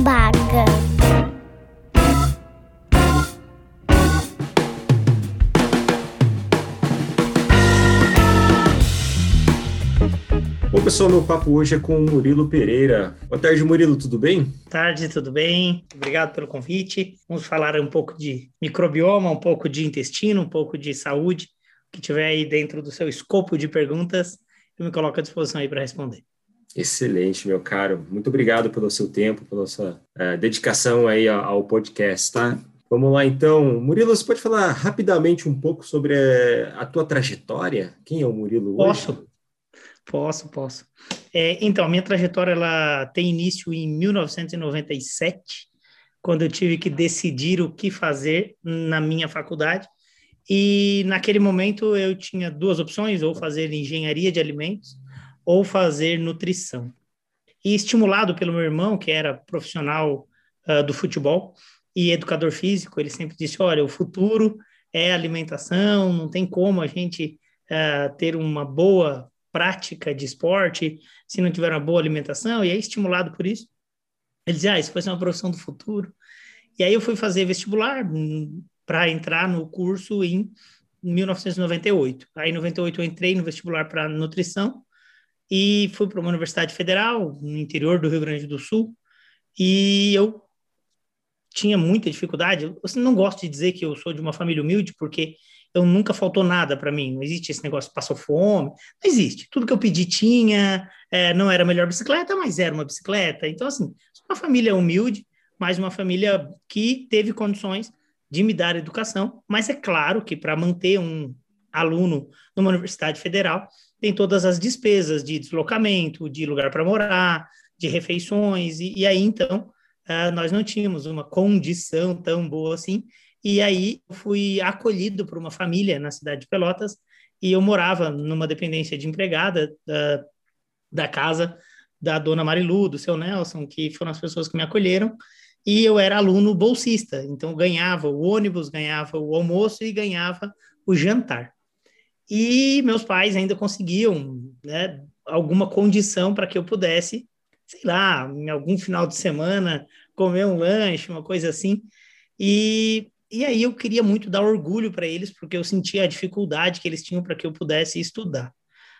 Baga. Bom, pessoal, meu papo hoje é com o Murilo Pereira. Boa tarde, Murilo, tudo bem? Boa tarde, tudo bem? Obrigado pelo convite. Vamos falar um pouco de microbioma, um pouco de intestino, um pouco de saúde, o que tiver aí dentro do seu escopo de perguntas, eu me coloco à disposição aí para responder. Excelente, meu caro. Muito obrigado pelo seu tempo, pela sua uh, dedicação aí ao, ao podcast, tá? Vamos lá, então. Murilo, você pode falar rapidamente um pouco sobre a, a tua trajetória? Quem é o Murilo hoje? Posso. Posso, posso. É, então, a minha trajetória ela tem início em 1997, quando eu tive que decidir o que fazer na minha faculdade. E naquele momento eu tinha duas opções: ou fazer engenharia de alimentos ou fazer nutrição. E estimulado pelo meu irmão, que era profissional uh, do futebol e educador físico, ele sempre disse: olha, o futuro é alimentação, não tem como a gente uh, ter uma boa prática de esporte se não tiver uma boa alimentação, e aí estimulado por isso, ele dizia, ah, isso vai ser uma profissão do futuro. E aí eu fui fazer vestibular hum, para entrar no curso em 1998. Aí em 98 eu entrei no vestibular para nutrição e fui para uma universidade federal no interior do Rio Grande do Sul e eu tinha muita dificuldade. Eu não gosto de dizer que eu sou de uma família humilde porque eu nunca faltou nada para mim. Não existe esse negócio passou fome. Não existe. Tudo que eu pedi tinha. É, não era a melhor bicicleta, mas era uma bicicleta. Então, assim, uma família humilde, mas uma família que teve condições de me dar educação. Mas é claro que para manter um aluno numa universidade federal, tem todas as despesas de deslocamento, de lugar para morar, de refeições. E, e aí, então, uh, nós não tínhamos uma condição tão boa assim e aí fui acolhido por uma família na cidade de Pelotas e eu morava numa dependência de empregada da, da casa da dona Marilu, do seu Nelson, que foram as pessoas que me acolheram. E eu era aluno bolsista, então ganhava o ônibus, ganhava o almoço e ganhava o jantar. E meus pais ainda conseguiam né, alguma condição para que eu pudesse, sei lá, em algum final de semana, comer um lanche, uma coisa assim. E e aí eu queria muito dar orgulho para eles, porque eu sentia a dificuldade que eles tinham para que eu pudesse estudar.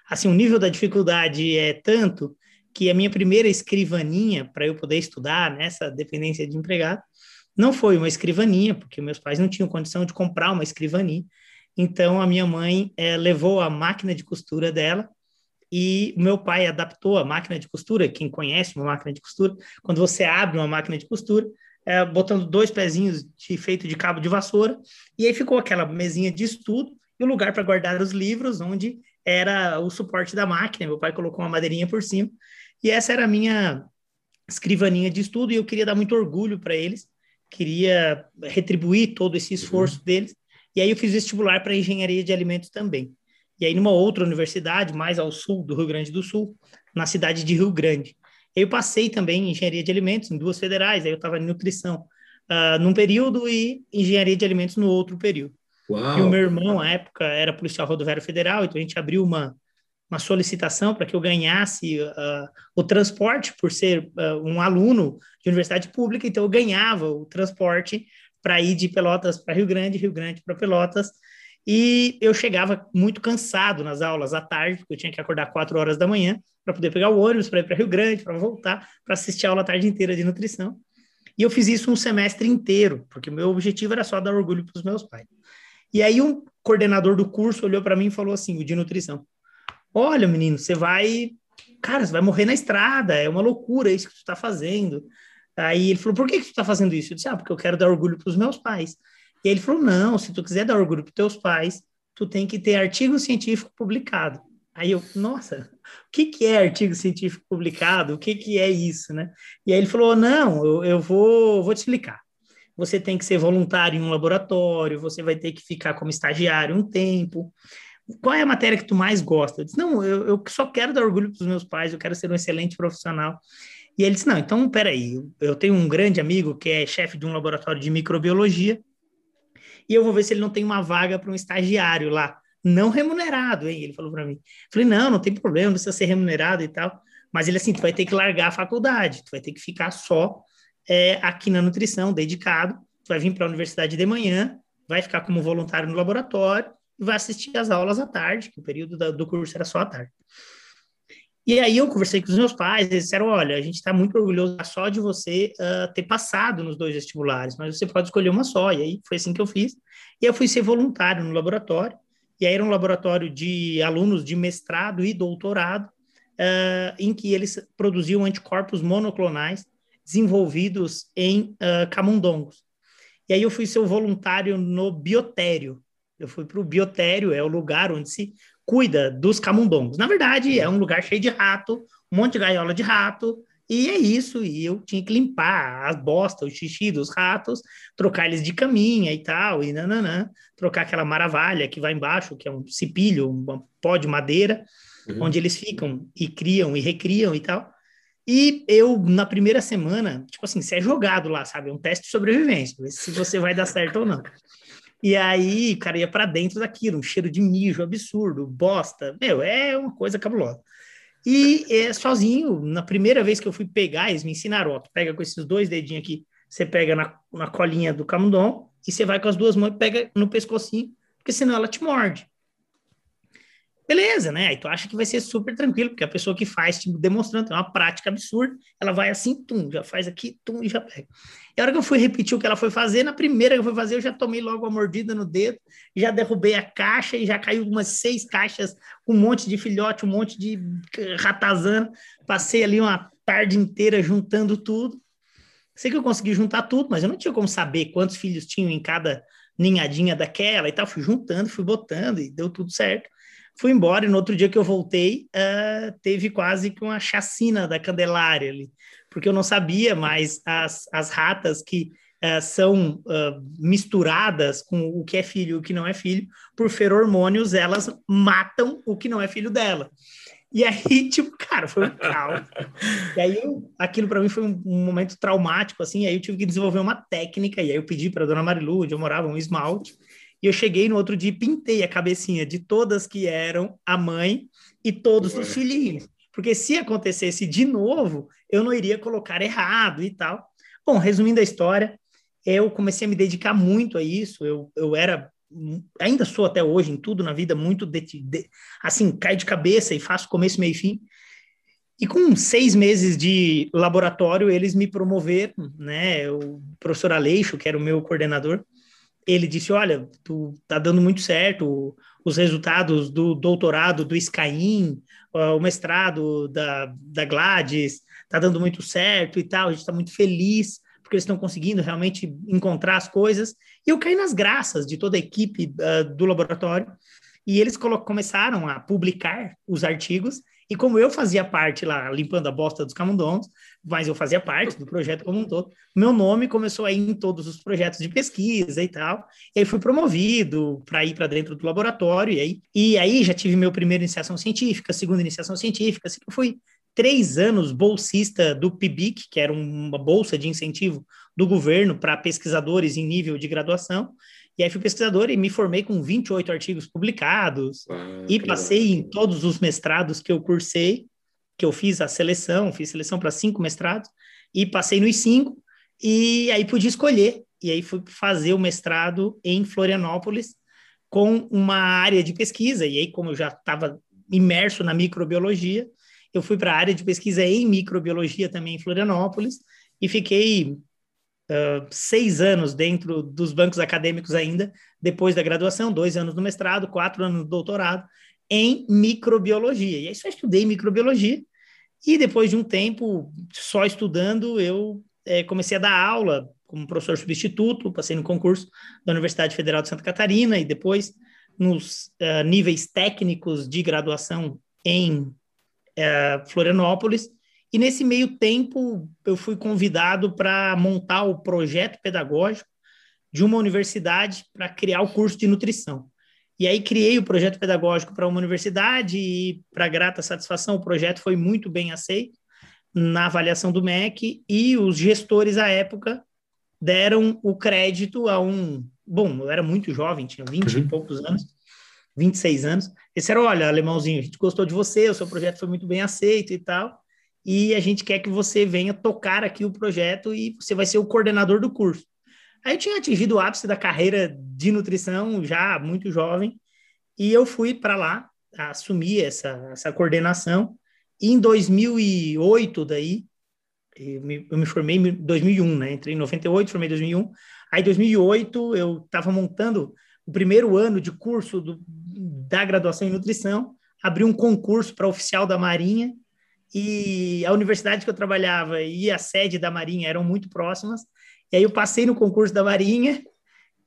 Assim, o nível da dificuldade é tanto que a minha primeira escrivaninha para eu poder estudar nessa dependência de empregado não foi uma escrivaninha, porque meus pais não tinham condição de comprar uma escrivaninha. Então a minha mãe é, levou a máquina de costura dela e meu pai adaptou a máquina de costura. Quem conhece uma máquina de costura, quando você abre uma máquina de costura, é, botando dois pezinhos de feito de cabo de vassoura, e aí ficou aquela mesinha de estudo e o lugar para guardar os livros, onde era o suporte da máquina. Meu pai colocou uma madeirinha por cima, e essa era a minha escrivaninha de estudo, e eu queria dar muito orgulho para eles, queria retribuir todo esse esforço uhum. deles, e aí eu fiz vestibular para engenharia de alimentos também. E aí, numa outra universidade, mais ao sul do Rio Grande do Sul, na cidade de Rio Grande. Eu passei também em engenharia de alimentos em duas federais, aí eu estava em nutrição uh, num período e engenharia de alimentos no outro período. Uau. E o meu irmão, à época, era policial rodoviário federal, então a gente abriu uma, uma solicitação para que eu ganhasse uh, o transporte por ser uh, um aluno de universidade pública, então eu ganhava o transporte para ir de Pelotas para Rio Grande, Rio Grande para Pelotas, e eu chegava muito cansado nas aulas à tarde, porque eu tinha que acordar quatro horas da manhã para poder pegar o ônibus para ir para Rio Grande, para voltar, para assistir a aula a tarde inteira de nutrição. E eu fiz isso um semestre inteiro, porque o meu objetivo era só dar orgulho para os meus pais. E aí um coordenador do curso olhou para mim e falou assim, o de nutrição: "Olha, menino, você vai, cara, você vai morrer na estrada, é uma loucura isso que tu está fazendo". Aí ele falou: "Por que que tu está fazendo isso?" Eu disse: "Ah, porque eu quero dar orgulho para os meus pais". E ele falou: não, se tu quiser dar orgulho para teus pais, tu tem que ter artigo científico publicado. Aí eu, nossa, o que, que é artigo científico publicado? O que, que é isso, né? E aí ele falou: não, eu, eu vou, vou te explicar. Você tem que ser voluntário em um laboratório, você vai ter que ficar como estagiário um tempo. Qual é a matéria que tu mais gosta? Eu disse: não, eu, eu só quero dar orgulho para os meus pais, eu quero ser um excelente profissional. E ele disse: não, então peraí, eu tenho um grande amigo que é chefe de um laboratório de microbiologia e eu vou ver se ele não tem uma vaga para um estagiário lá, não remunerado, hein? Ele falou para mim. Falei, não, não tem problema, não precisa ser remunerado e tal. Mas ele assim, tu vai ter que largar a faculdade, tu vai ter que ficar só é, aqui na nutrição, dedicado. Tu vai vir para a universidade de manhã, vai ficar como voluntário no laboratório e vai assistir às aulas à tarde, que o período do curso era só à tarde. E aí eu conversei com os meus pais, eles disseram, olha, a gente está muito orgulhoso só de você uh, ter passado nos dois vestibulares, mas você pode escolher uma só. E aí foi assim que eu fiz. E eu fui ser voluntário no laboratório, e aí era um laboratório de alunos de mestrado e doutorado, uh, em que eles produziam anticorpos monoclonais desenvolvidos em uh, camundongos. E aí eu fui ser voluntário no biotério. Eu fui para o biotério, é o lugar onde se cuida dos camundongos. Na verdade, é um lugar cheio de rato, um monte de gaiola de rato, e é isso. E eu tinha que limpar as bostas, o xixi dos ratos, trocar eles de caminha e tal, e nananã, trocar aquela maravilha que vai embaixo, que é um cipilho, um pó de madeira, uhum. onde eles ficam e criam e recriam e tal. E eu, na primeira semana, tipo assim, você é jogado lá, sabe? É um teste de sobrevivência, ver se você vai dar certo ou não. E aí, cara, ia para dentro daquilo, um cheiro de mijo absurdo, bosta. Meu, é uma coisa cabulosa. E é, sozinho, na primeira vez que eu fui pegar, eles me ensinaram, ó, pega com esses dois dedinhos aqui, você pega na, na colinha do camundongo e você vai com as duas mãos e pega no pescocinho, porque senão ela te morde beleza, né? Aí tu acha que vai ser super tranquilo, porque a pessoa que faz, tipo, demonstrando, é uma prática absurda, ela vai assim, tum, já faz aqui, tum, e já pega. E a hora que eu fui repetir o que ela foi fazer, na primeira que eu fui fazer, eu já tomei logo a mordida no dedo, já derrubei a caixa e já caiu umas seis caixas com um monte de filhote, um monte de ratazana. Passei ali uma tarde inteira juntando tudo. Sei que eu consegui juntar tudo, mas eu não tinha como saber quantos filhos tinham em cada ninhadinha daquela e tal. Fui juntando, fui botando e deu tudo certo. Fui embora e no outro dia que eu voltei, uh, teve quase que uma chacina da Candelária ali, porque eu não sabia, mas as, as ratas que uh, são uh, misturadas com o que é filho e o que não é filho, por feromônios, elas matam o que não é filho dela. E aí, tipo, cara, foi um caos. e aí, eu, aquilo para mim foi um, um, momento traumático, assim. Aí eu tive que desenvolver uma técnica. E aí eu pedi para dona Marilu, onde eu morava, um esmalte. E eu cheguei no outro dia e pintei a cabecinha de todas que eram a mãe e todos os filhinhos. Porque se acontecesse de novo, eu não iria colocar errado e tal. Bom, resumindo a história, eu comecei a me dedicar muito a isso. Eu, eu era, ainda sou até hoje em tudo na vida, muito de, de, assim, cai de cabeça e faço começo, meio e fim. E com seis meses de laboratório, eles me promoveram, né? O professor Aleixo, que era o meu coordenador, ele disse: Olha, tu tá dando muito certo, os resultados do doutorado do Scaim, o mestrado da, da Gladys, tá dando muito certo e tal, a gente está muito feliz porque eles estão conseguindo realmente encontrar as coisas. E eu caí nas graças de toda a equipe uh, do laboratório e eles começaram a publicar os artigos e como eu fazia parte lá, limpando a bosta dos camundongos, mas eu fazia parte do projeto como um todo, meu nome começou a ir em todos os projetos de pesquisa e tal. E aí fui promovido para ir para dentro do laboratório. E aí, e aí já tive meu primeiro iniciação científica, segunda iniciação científica. Assim, eu fui três anos bolsista do PIBIC, que era uma bolsa de incentivo do governo para pesquisadores em nível de graduação. E aí fui pesquisador e me formei com 28 artigos publicados ah, e passei legal. em todos os mestrados que eu cursei, que eu fiz a seleção, fiz seleção para cinco mestrados e passei nos cinco e aí pude escolher e aí fui fazer o mestrado em Florianópolis com uma área de pesquisa e aí como eu já estava imerso na microbiologia, eu fui para a área de pesquisa em microbiologia também em Florianópolis e fiquei seis anos dentro dos bancos acadêmicos ainda, depois da graduação, dois anos no mestrado, quatro anos no doutorado, em microbiologia. E aí só estudei microbiologia, e depois de um tempo só estudando, eu é, comecei a dar aula como professor substituto, passei no concurso da Universidade Federal de Santa Catarina, e depois nos uh, níveis técnicos de graduação em uh, Florianópolis, e nesse meio tempo, eu fui convidado para montar o projeto pedagógico de uma universidade para criar o curso de nutrição. E aí criei o projeto pedagógico para uma universidade e, para grata satisfação, o projeto foi muito bem aceito na avaliação do MEC e os gestores à época deram o crédito a um... Bom, eu era muito jovem, tinha 20 uhum. e poucos anos, 26 anos. Eles disseram, olha, alemãozinho, a gente gostou de você, o seu projeto foi muito bem aceito e tal, e a gente quer que você venha tocar aqui o projeto e você vai ser o coordenador do curso. Aí eu tinha atingido o ápice da carreira de nutrição já muito jovem e eu fui para lá assumir essa, essa coordenação. E em 2008 daí eu me, eu me formei em 2001, né? Entrei em 98, formei em 2001. Aí em 2008 eu estava montando o primeiro ano de curso do, da graduação em nutrição, abri um concurso para oficial da Marinha e a universidade que eu trabalhava e a sede da Marinha eram muito próximas. E aí eu passei no concurso da Marinha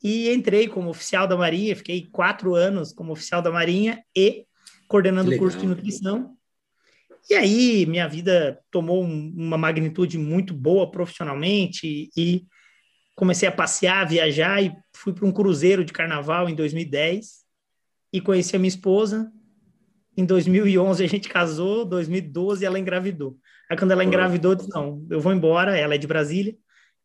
e entrei como oficial da Marinha, fiquei quatro anos como oficial da Marinha e coordenando o curso de nutrição. E aí minha vida tomou um, uma magnitude muito boa profissionalmente e comecei a passear, viajar e fui para um cruzeiro de carnaval em 2010 e conheci a minha esposa em 2011 a gente casou, 2012 ela engravidou. Aí quando ela engravidou, eu disse, não, eu vou embora, ela é de Brasília,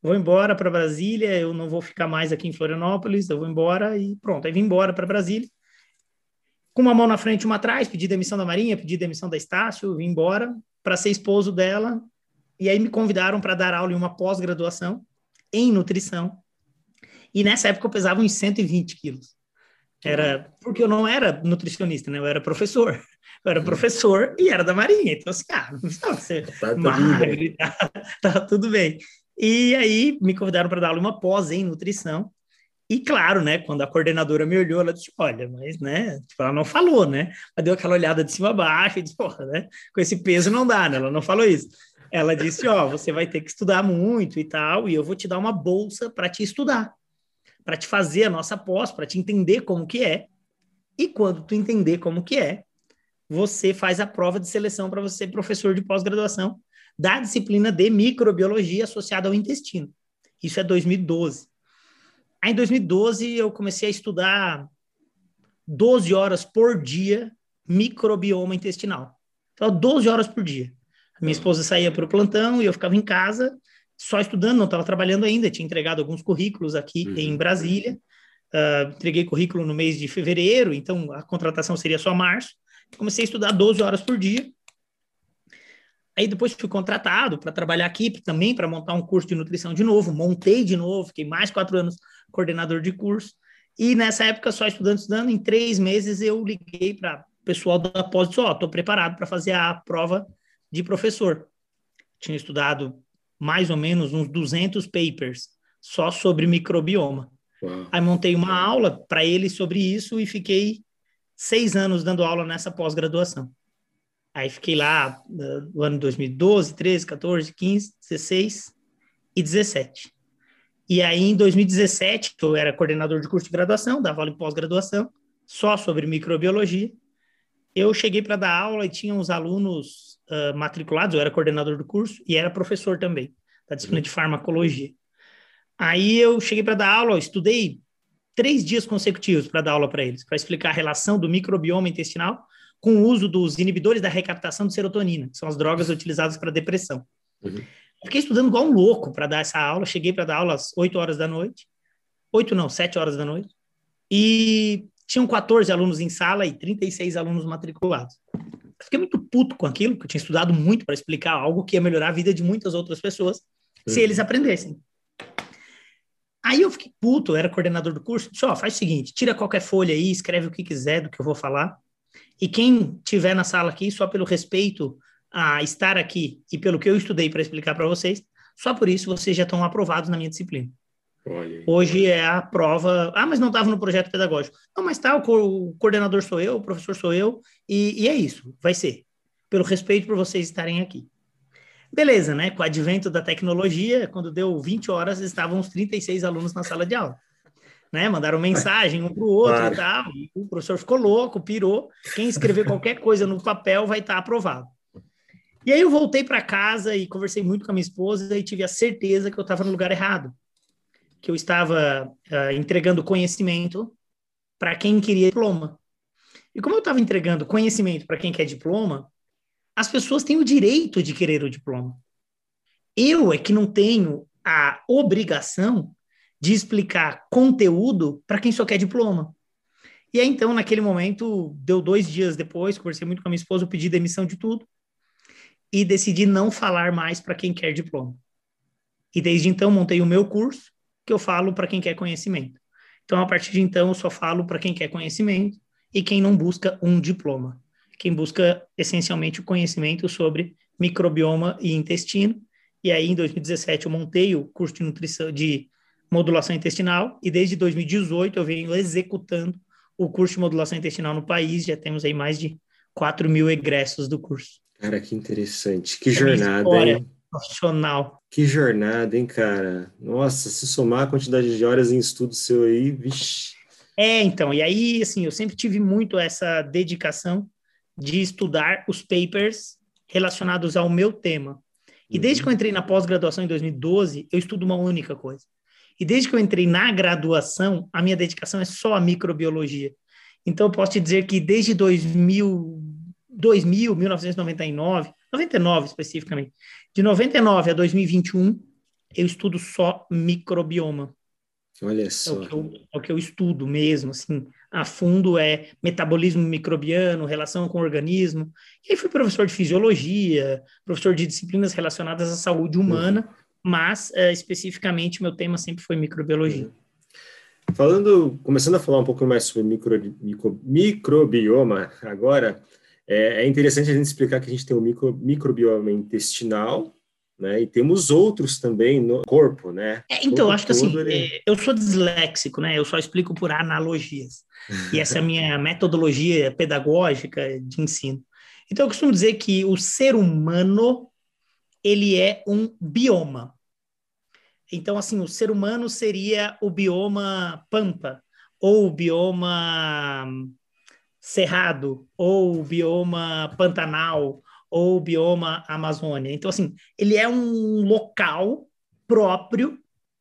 vou embora para Brasília, eu não vou ficar mais aqui em Florianópolis, eu vou embora e pronto. Aí vim embora para Brasília. Com uma mão na frente e uma atrás, pedi demissão da Marinha, pedi demissão da Estácio, vim embora para ser esposo dela. E aí me convidaram para dar aula em uma pós-graduação em nutrição. E nessa época eu pesava uns 120 quilos. Era porque eu não era nutricionista, né? Eu era professor. Eu era professor e era da Marinha. Então, assim, ah, não precisava ser tá tá, tá tudo bem. E aí me convidaram para dar aula uma pós em nutrição. E claro, né, quando a coordenadora me olhou, ela disse: Olha, mas, né, tipo, ela não falou, né? Ela deu aquela olhada de cima a baixo e disse: Porra, né, com esse peso não dá, né? Ela não falou isso. Ela disse: Ó, oh, você vai ter que estudar muito e tal, e eu vou te dar uma bolsa para te estudar para te fazer a nossa pós, para te entender como que é. E quando tu entender como que é, você faz a prova de seleção para você ser professor de pós-graduação da disciplina de microbiologia associada ao intestino. Isso é 2012. Aí em 2012 eu comecei a estudar 12 horas por dia microbioma intestinal. Então 12 horas por dia. Minha esposa saía para o plantão e eu ficava em casa só estudando, não estava trabalhando ainda, tinha entregado alguns currículos aqui uhum. em Brasília. Uh, entreguei currículo no mês de fevereiro, então a contratação seria só março. Comecei a estudar 12 horas por dia. Aí depois fui contratado para trabalhar aqui também para montar um curso de nutrição de novo. Montei de novo, fiquei mais quatro anos coordenador de curso. E nessa época, só estudando, estudando, em três meses eu liguei para o pessoal da pós e disse: Ó, oh, estou preparado para fazer a prova de professor. Tinha estudado mais ou menos uns 200 papers só sobre microbioma. Uau. Aí montei uma aula para ele sobre isso e fiquei seis anos dando aula nessa pós-graduação. Aí fiquei lá uh, no ano 2012, 13, 14, 15, 16 e 17. E aí, em 2017, eu era coordenador de curso de graduação, dava aula em pós-graduação, só sobre microbiologia. Eu cheguei para dar aula e tinha uns alunos uh, matriculados, eu era coordenador do curso e era professor também, da disciplina de farmacologia. Aí eu cheguei para dar aula, estudei três dias consecutivos para dar aula para eles, para explicar a relação do microbioma intestinal com o uso dos inibidores da recaptação de serotonina, que são as drogas utilizadas para depressão. Uhum. Fiquei estudando igual um louco para dar essa aula. Cheguei para dar aula às 8 horas da noite. 8 não, 7 horas da noite. E tinham 14 alunos em sala e 36 alunos matriculados fiquei muito puto com aquilo, que eu tinha estudado muito para explicar algo que ia melhorar a vida de muitas outras pessoas, uhum. se eles aprendessem. Aí eu fiquei puto, eu era coordenador do curso, disse, ó, oh, faz o seguinte, tira qualquer folha aí, escreve o que quiser do que eu vou falar, e quem tiver na sala aqui, só pelo respeito a estar aqui e pelo que eu estudei para explicar para vocês, só por isso vocês já estão aprovados na minha disciplina. Hoje é a prova. Ah, mas não estava no projeto pedagógico. Não, mas tá, o, co o, coordenador sou eu, o professor sou eu, e, e é isso, vai ser. Pelo respeito por vocês estarem aqui. Beleza, né? Com o advento da tecnologia, quando deu 20 horas, estavam os 36 alunos na sala de aula. Né? Mandaram mensagem um para o outro claro. e tal. E o professor ficou louco, pirou. Quem escrever qualquer coisa no papel vai estar tá aprovado. E aí eu voltei para casa e conversei muito com a minha esposa e tive a certeza que eu estava no lugar errado que eu estava uh, entregando conhecimento para quem queria diploma. E como eu estava entregando conhecimento para quem quer diploma, as pessoas têm o direito de querer o diploma. Eu é que não tenho a obrigação de explicar conteúdo para quem só quer diploma. E aí, então, naquele momento, deu dois dias depois, conversei muito com a minha esposa, pedi demissão de tudo. e decidi não falar mais para quem quer diploma. E desde então montei o meu curso, que eu falo para quem quer conhecimento. Então, a partir de então, eu só falo para quem quer conhecimento e quem não busca um diploma. Quem busca essencialmente o conhecimento sobre microbioma e intestino. E aí, em 2017, eu montei o curso de nutrição de modulação intestinal e desde 2018 eu venho executando o curso de modulação intestinal no país. Já temos aí mais de 4 mil egressos do curso. Cara, que interessante. Que é jornada, hein? Profissional. Que jornada, hein, cara? Nossa, se somar a quantidade de horas em estudo seu aí, vixi. É, então, e aí, assim, eu sempre tive muito essa dedicação de estudar os papers relacionados ao meu tema. E uhum. desde que eu entrei na pós-graduação em 2012, eu estudo uma única coisa. E desde que eu entrei na graduação, a minha dedicação é só a microbiologia. Então, eu posso te dizer que desde 2000, 2000 1999, 99 especificamente, de 99 a 2021, eu estudo só microbioma. Olha só. É o, que eu, é o que eu estudo mesmo, assim, a fundo é metabolismo microbiano, relação com o organismo. E aí fui professor de fisiologia, professor de disciplinas relacionadas à saúde humana, uhum. mas uh, especificamente meu tema sempre foi microbiologia. Uhum. Falando, começando a falar um pouco mais sobre micro, micro, microbioma agora, é, é, interessante a gente explicar que a gente tem o micro, microbioma intestinal, né? E temos outros também no corpo, né? É, então, todo, acho que assim, ele... É, eu sou disléxico, né? Eu só explico por analogias. E essa é a minha metodologia pedagógica de ensino. Então, eu costumo dizer que o ser humano, ele é um bioma. Então, assim, o ser humano seria o bioma pampa, ou o bioma cerrado, ou bioma pantanal, ou bioma Amazônia. Então, assim, ele é um local próprio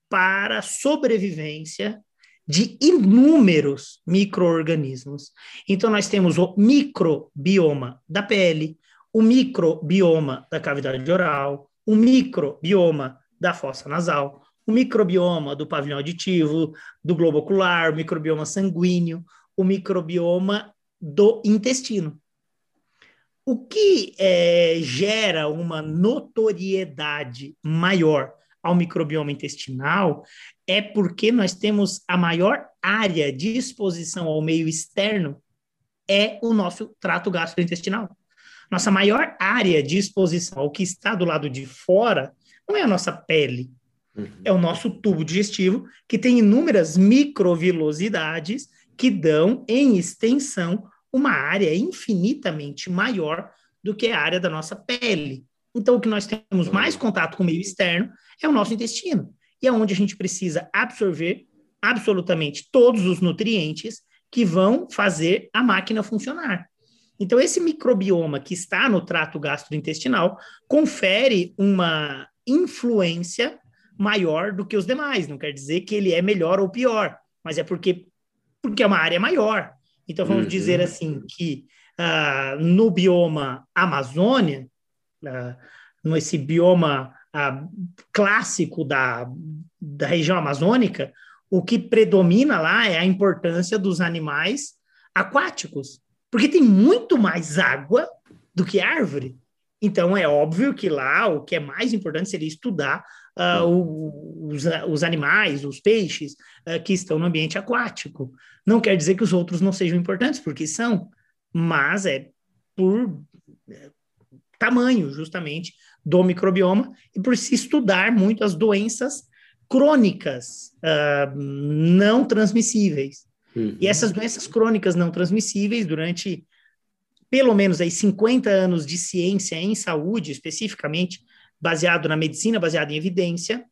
para sobrevivência de inúmeros microorganismos. Então, nós temos o microbioma da pele, o microbioma da cavidade oral, o microbioma da fossa nasal, o microbioma do pavilhão auditivo, do globo ocular, o microbioma sanguíneo, o microbioma do intestino. O que é, gera uma notoriedade maior ao microbioma intestinal é porque nós temos a maior área de exposição ao meio externo é o nosso trato gastrointestinal. Nossa maior área de exposição ao que está do lado de fora não é a nossa pele, uhum. é o nosso tubo digestivo, que tem inúmeras microvilosidades que dão, em extensão, uma área infinitamente maior do que a área da nossa pele. Então, o que nós temos mais contato com o meio externo é o nosso intestino, e é onde a gente precisa absorver absolutamente todos os nutrientes que vão fazer a máquina funcionar. Então, esse microbioma que está no trato gastrointestinal confere uma influência maior do que os demais. Não quer dizer que ele é melhor ou pior, mas é porque, porque é uma área maior. Então, vamos uhum. dizer assim que uh, no bioma Amazônia, uh, nesse bioma uh, clássico da, da região amazônica, o que predomina lá é a importância dos animais aquáticos, porque tem muito mais água do que árvore. Então, é óbvio que lá o que é mais importante seria estudar uh, o, os, os, animais, os peixes uh, que estão no ambiente aquático. Não quer dizer que os outros não sejam importantes, porque são, mas é por é, tamanho, justamente, do microbioma e por se estudar muito as doenças crônicas uh, não transmissíveis. Uhum. E essas doenças crônicas não transmissíveis, durante pelo menos aí 50 anos de ciência em saúde, especificamente baseado na medicina, baseado em evidência,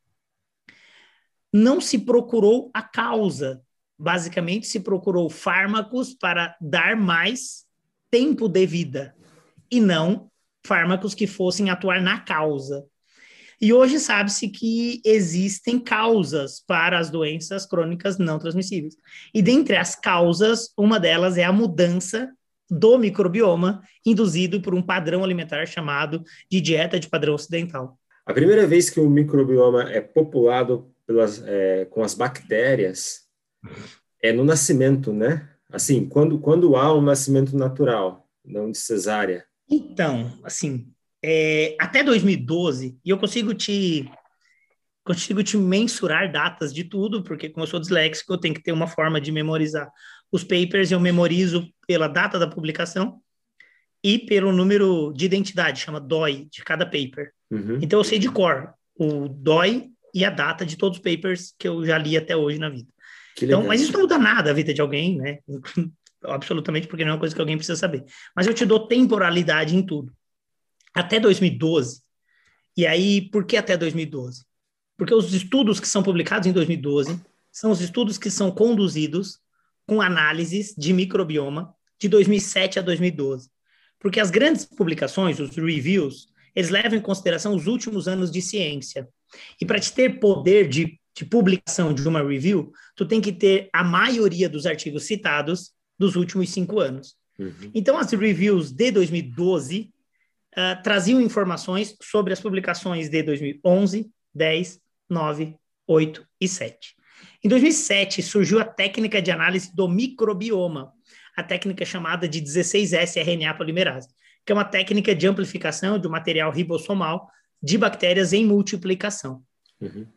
não se procurou a causa. Basicamente, se procurou fármacos para dar mais tempo de vida e não fármacos que fossem atuar na causa. E hoje sabe-se que existem causas para as doenças crônicas não transmissíveis. E dentre as causas, uma delas é a mudança do microbioma induzido por um padrão alimentar chamado de dieta de padrão ocidental. A primeira vez que o microbioma é populado pelas, é, com as bactérias é no nascimento, né? Assim, quando, quando há um nascimento natural, não de cesárea. Então, assim, é, até 2012, e eu consigo te consigo te mensurar datas de tudo, porque como eu sou disléxico, eu tenho que ter uma forma de memorizar os papers, eu memorizo pela data da publicação e pelo número de identidade, chama DOI, de cada paper. Uhum. Então eu sei de cor o DOI e a data de todos os papers que eu já li até hoje na vida. Então, mas isso não muda nada a vida de alguém, né? Absolutamente, porque não é uma coisa que alguém precisa saber. Mas eu te dou temporalidade em tudo. Até 2012. E aí, por que até 2012? Porque os estudos que são publicados em 2012 são os estudos que são conduzidos com análises de microbioma de 2007 a 2012. Porque as grandes publicações, os reviews, eles levam em consideração os últimos anos de ciência. E para te ter poder de, de publicação de uma review, tu tem que ter a maioria dos artigos citados dos últimos cinco anos. Uhum. Então, as reviews de 2012 uh, ah, traziam informações sobre as publicações de 2011, 10, 9, 8 e 7. Em 2007, surgiu a técnica de análise do microbioma, a técnica chamada de 16S RNA polimerase, que é uma técnica de amplificação de um material ribossomal de bactérias em multiplicação. Uhum.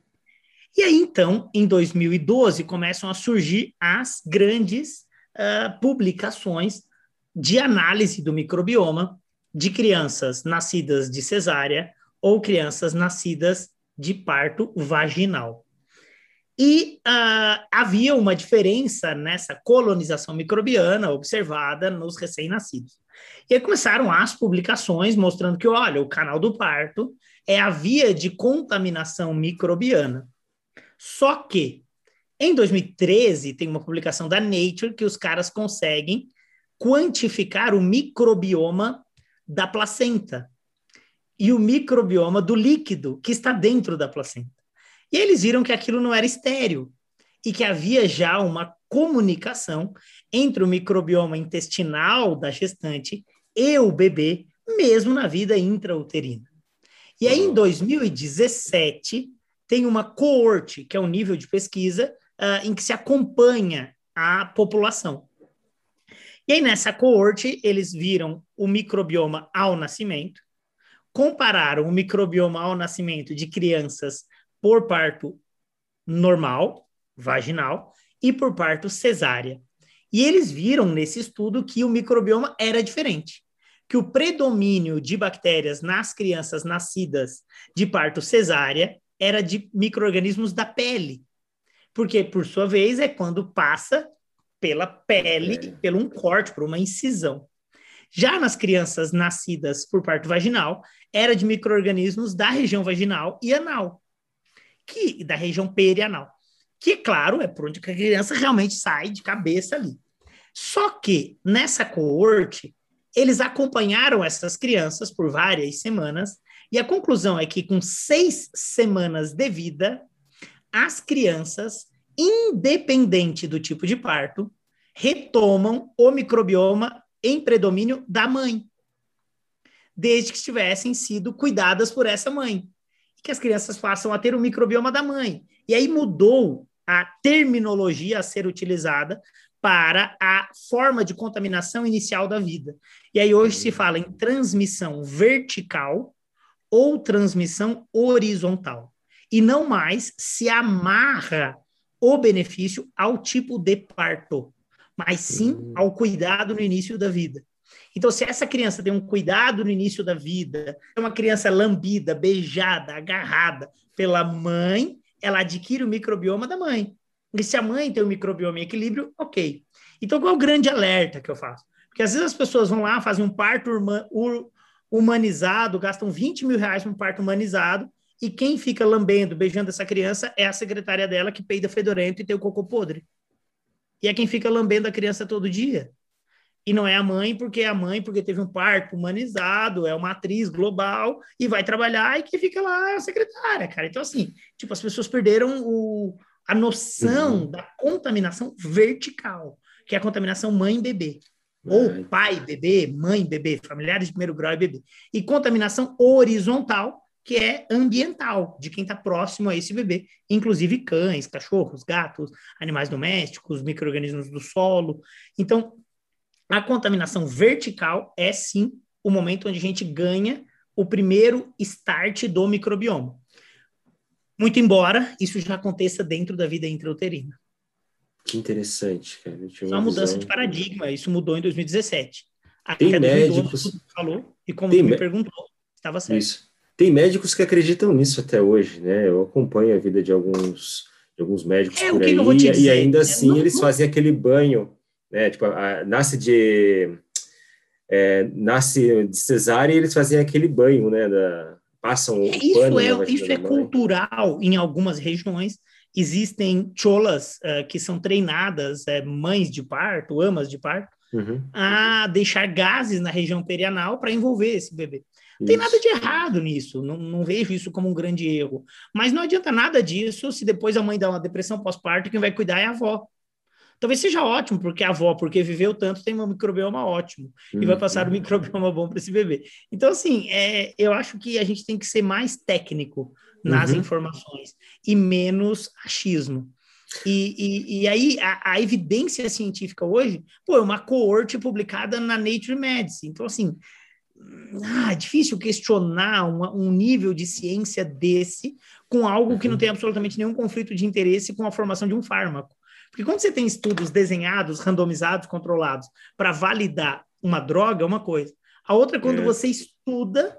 E aí, então, em 2012, começam a surgir as grandes uh, publicações de análise do microbioma de crianças nascidas de cesárea ou crianças nascidas de parto vaginal. E uh, havia uma diferença nessa colonização microbiana observada nos recém-nascidos. E aí começaram as publicações mostrando que, olha, o canal do parto é a via de contaminação microbiana. Só que, em 2013, tem uma publicação da Nature que os caras conseguem quantificar o microbioma da placenta e o microbioma do líquido que está dentro da placenta. E eles viram que aquilo não era estéreo e que havia já uma comunicação entre o microbioma intestinal da gestante e o bebê, mesmo na vida intrauterina. E aí, em 2017, tem uma coorte, que é um nível de pesquisa uh, em que se acompanha a população. E aí, nessa coorte, eles viram o microbioma ao nascimento, compararam o microbioma ao nascimento de crianças por parto normal, vaginal, e por parto cesárea. E eles viram nesse estudo que o microbioma era diferente, que o predomínio de bactérias nas crianças nascidas de parto cesárea era de microorganismos da pele. Porque, por sua vez, é quando passa pela pele, é. pelo um corte, por uma incisão. Já nas crianças nascidas por parto vaginal, era de microorganismos da região vaginal e anal que da região perianal, que, claro, é por onde a criança realmente sai de cabeça ali. Só que nessa coorte, eles acompanharam essas crianças por várias semanas, e a conclusão é que com seis semanas de vida, as crianças, independente do tipo de parto, retomam o microbioma em predomínio da mãe, desde que tivessem sido cuidadas por essa mãe que as crianças passam a ter o microbioma da mãe. E aí mudou a terminologia a ser utilizada para a forma de contaminação inicial da vida. E aí hoje se fala em transmissão vertical ou transmissão horizontal. E não mais se amarra o benefício ao tipo de parto, mas sim hum. ao cuidado no início da vida. Então, se essa criança tem um cuidado no início da vida, é uma criança lambida, beijada, agarrada pela mãe, ela adquire o microbioma da mãe. E se a mãe tem o microbioma em equilíbrio, ok. Então, qual é o grande alerta que eu faço? Porque às vezes as pessoas vão lá, fazem um parto humanizado, gastam 20 mil reais para um parto humanizado, e quem fica lambendo, beijando essa criança é a secretária dela que peida fedorento e tem o cocô podre. E é quem fica lambendo a criança todo dia e não é a mãe porque é a mãe porque teve um parto humanizado, é uma atriz global e vai trabalhar e que fica lá a secretária, cara. Então, assim, tipo, as pessoas perderam o, a noção uhum. da contaminação vertical, que é a contaminação mãe-bebê. Ou pai, bebê, mãe, bebê, familiares de primeiro grau e bebê. E contaminação horizontal, que é ambiental, de quem está próximo a esse bebê, inclusive cães, cachorros, gatos, animais domésticos, micro-organismos do solo. Então, a contaminação vertical é sim o momento onde a gente ganha o primeiro start do microbioma. Muito embora isso já aconteça dentro da vida intrauterina. Que interessante, cara. Uma, uma mudança de paradigma, isso mudou em 2017. Tem médicos. Falou, e como Tem me perguntou, estava certo. Isso. Tem médicos que acreditam nisso até hoje, né? Eu acompanho a vida de alguns, de alguns médicos é, por aí, e ainda é, assim não, eles não... fazem aquele banho, né? Tipo, a, a, nasce de é, nasce de cesárea e eles fazem aquele banho, né? Da, passam é, isso é isso é cultural em algumas regiões. Existem cholas uh, que são treinadas, uh, mães de parto, amas de parto, uhum. a deixar gases na região perianal para envolver esse bebê. Não tem nada de errado nisso, não, não, vejo isso como um grande erro. Mas não adianta nada disso se depois a mãe dá uma depressão pós-parto, quem vai cuidar é a avó. Talvez seja ótimo, porque a avó, porque viveu tanto, tem um microbioma ótimo uhum. e vai passar um microbioma bom para esse bebê. Então, assim, é, eu acho que a gente tem que ser mais técnico nas uhum. informações e menos achismo. E, e, e aí, a, a, evidência científica hoje, pô, é uma coorte publicada na Nature Medicine. Então, assim, ah, é difícil questionar uma, um nível de ciência desse com algo que não uhum. tem absolutamente nenhum conflito de interesse com a formação de um fármaco. Porque quando você tem estudos desenhados, randomizados, controlados, para validar uma droga, é uma coisa. A outra é quando é. você estuda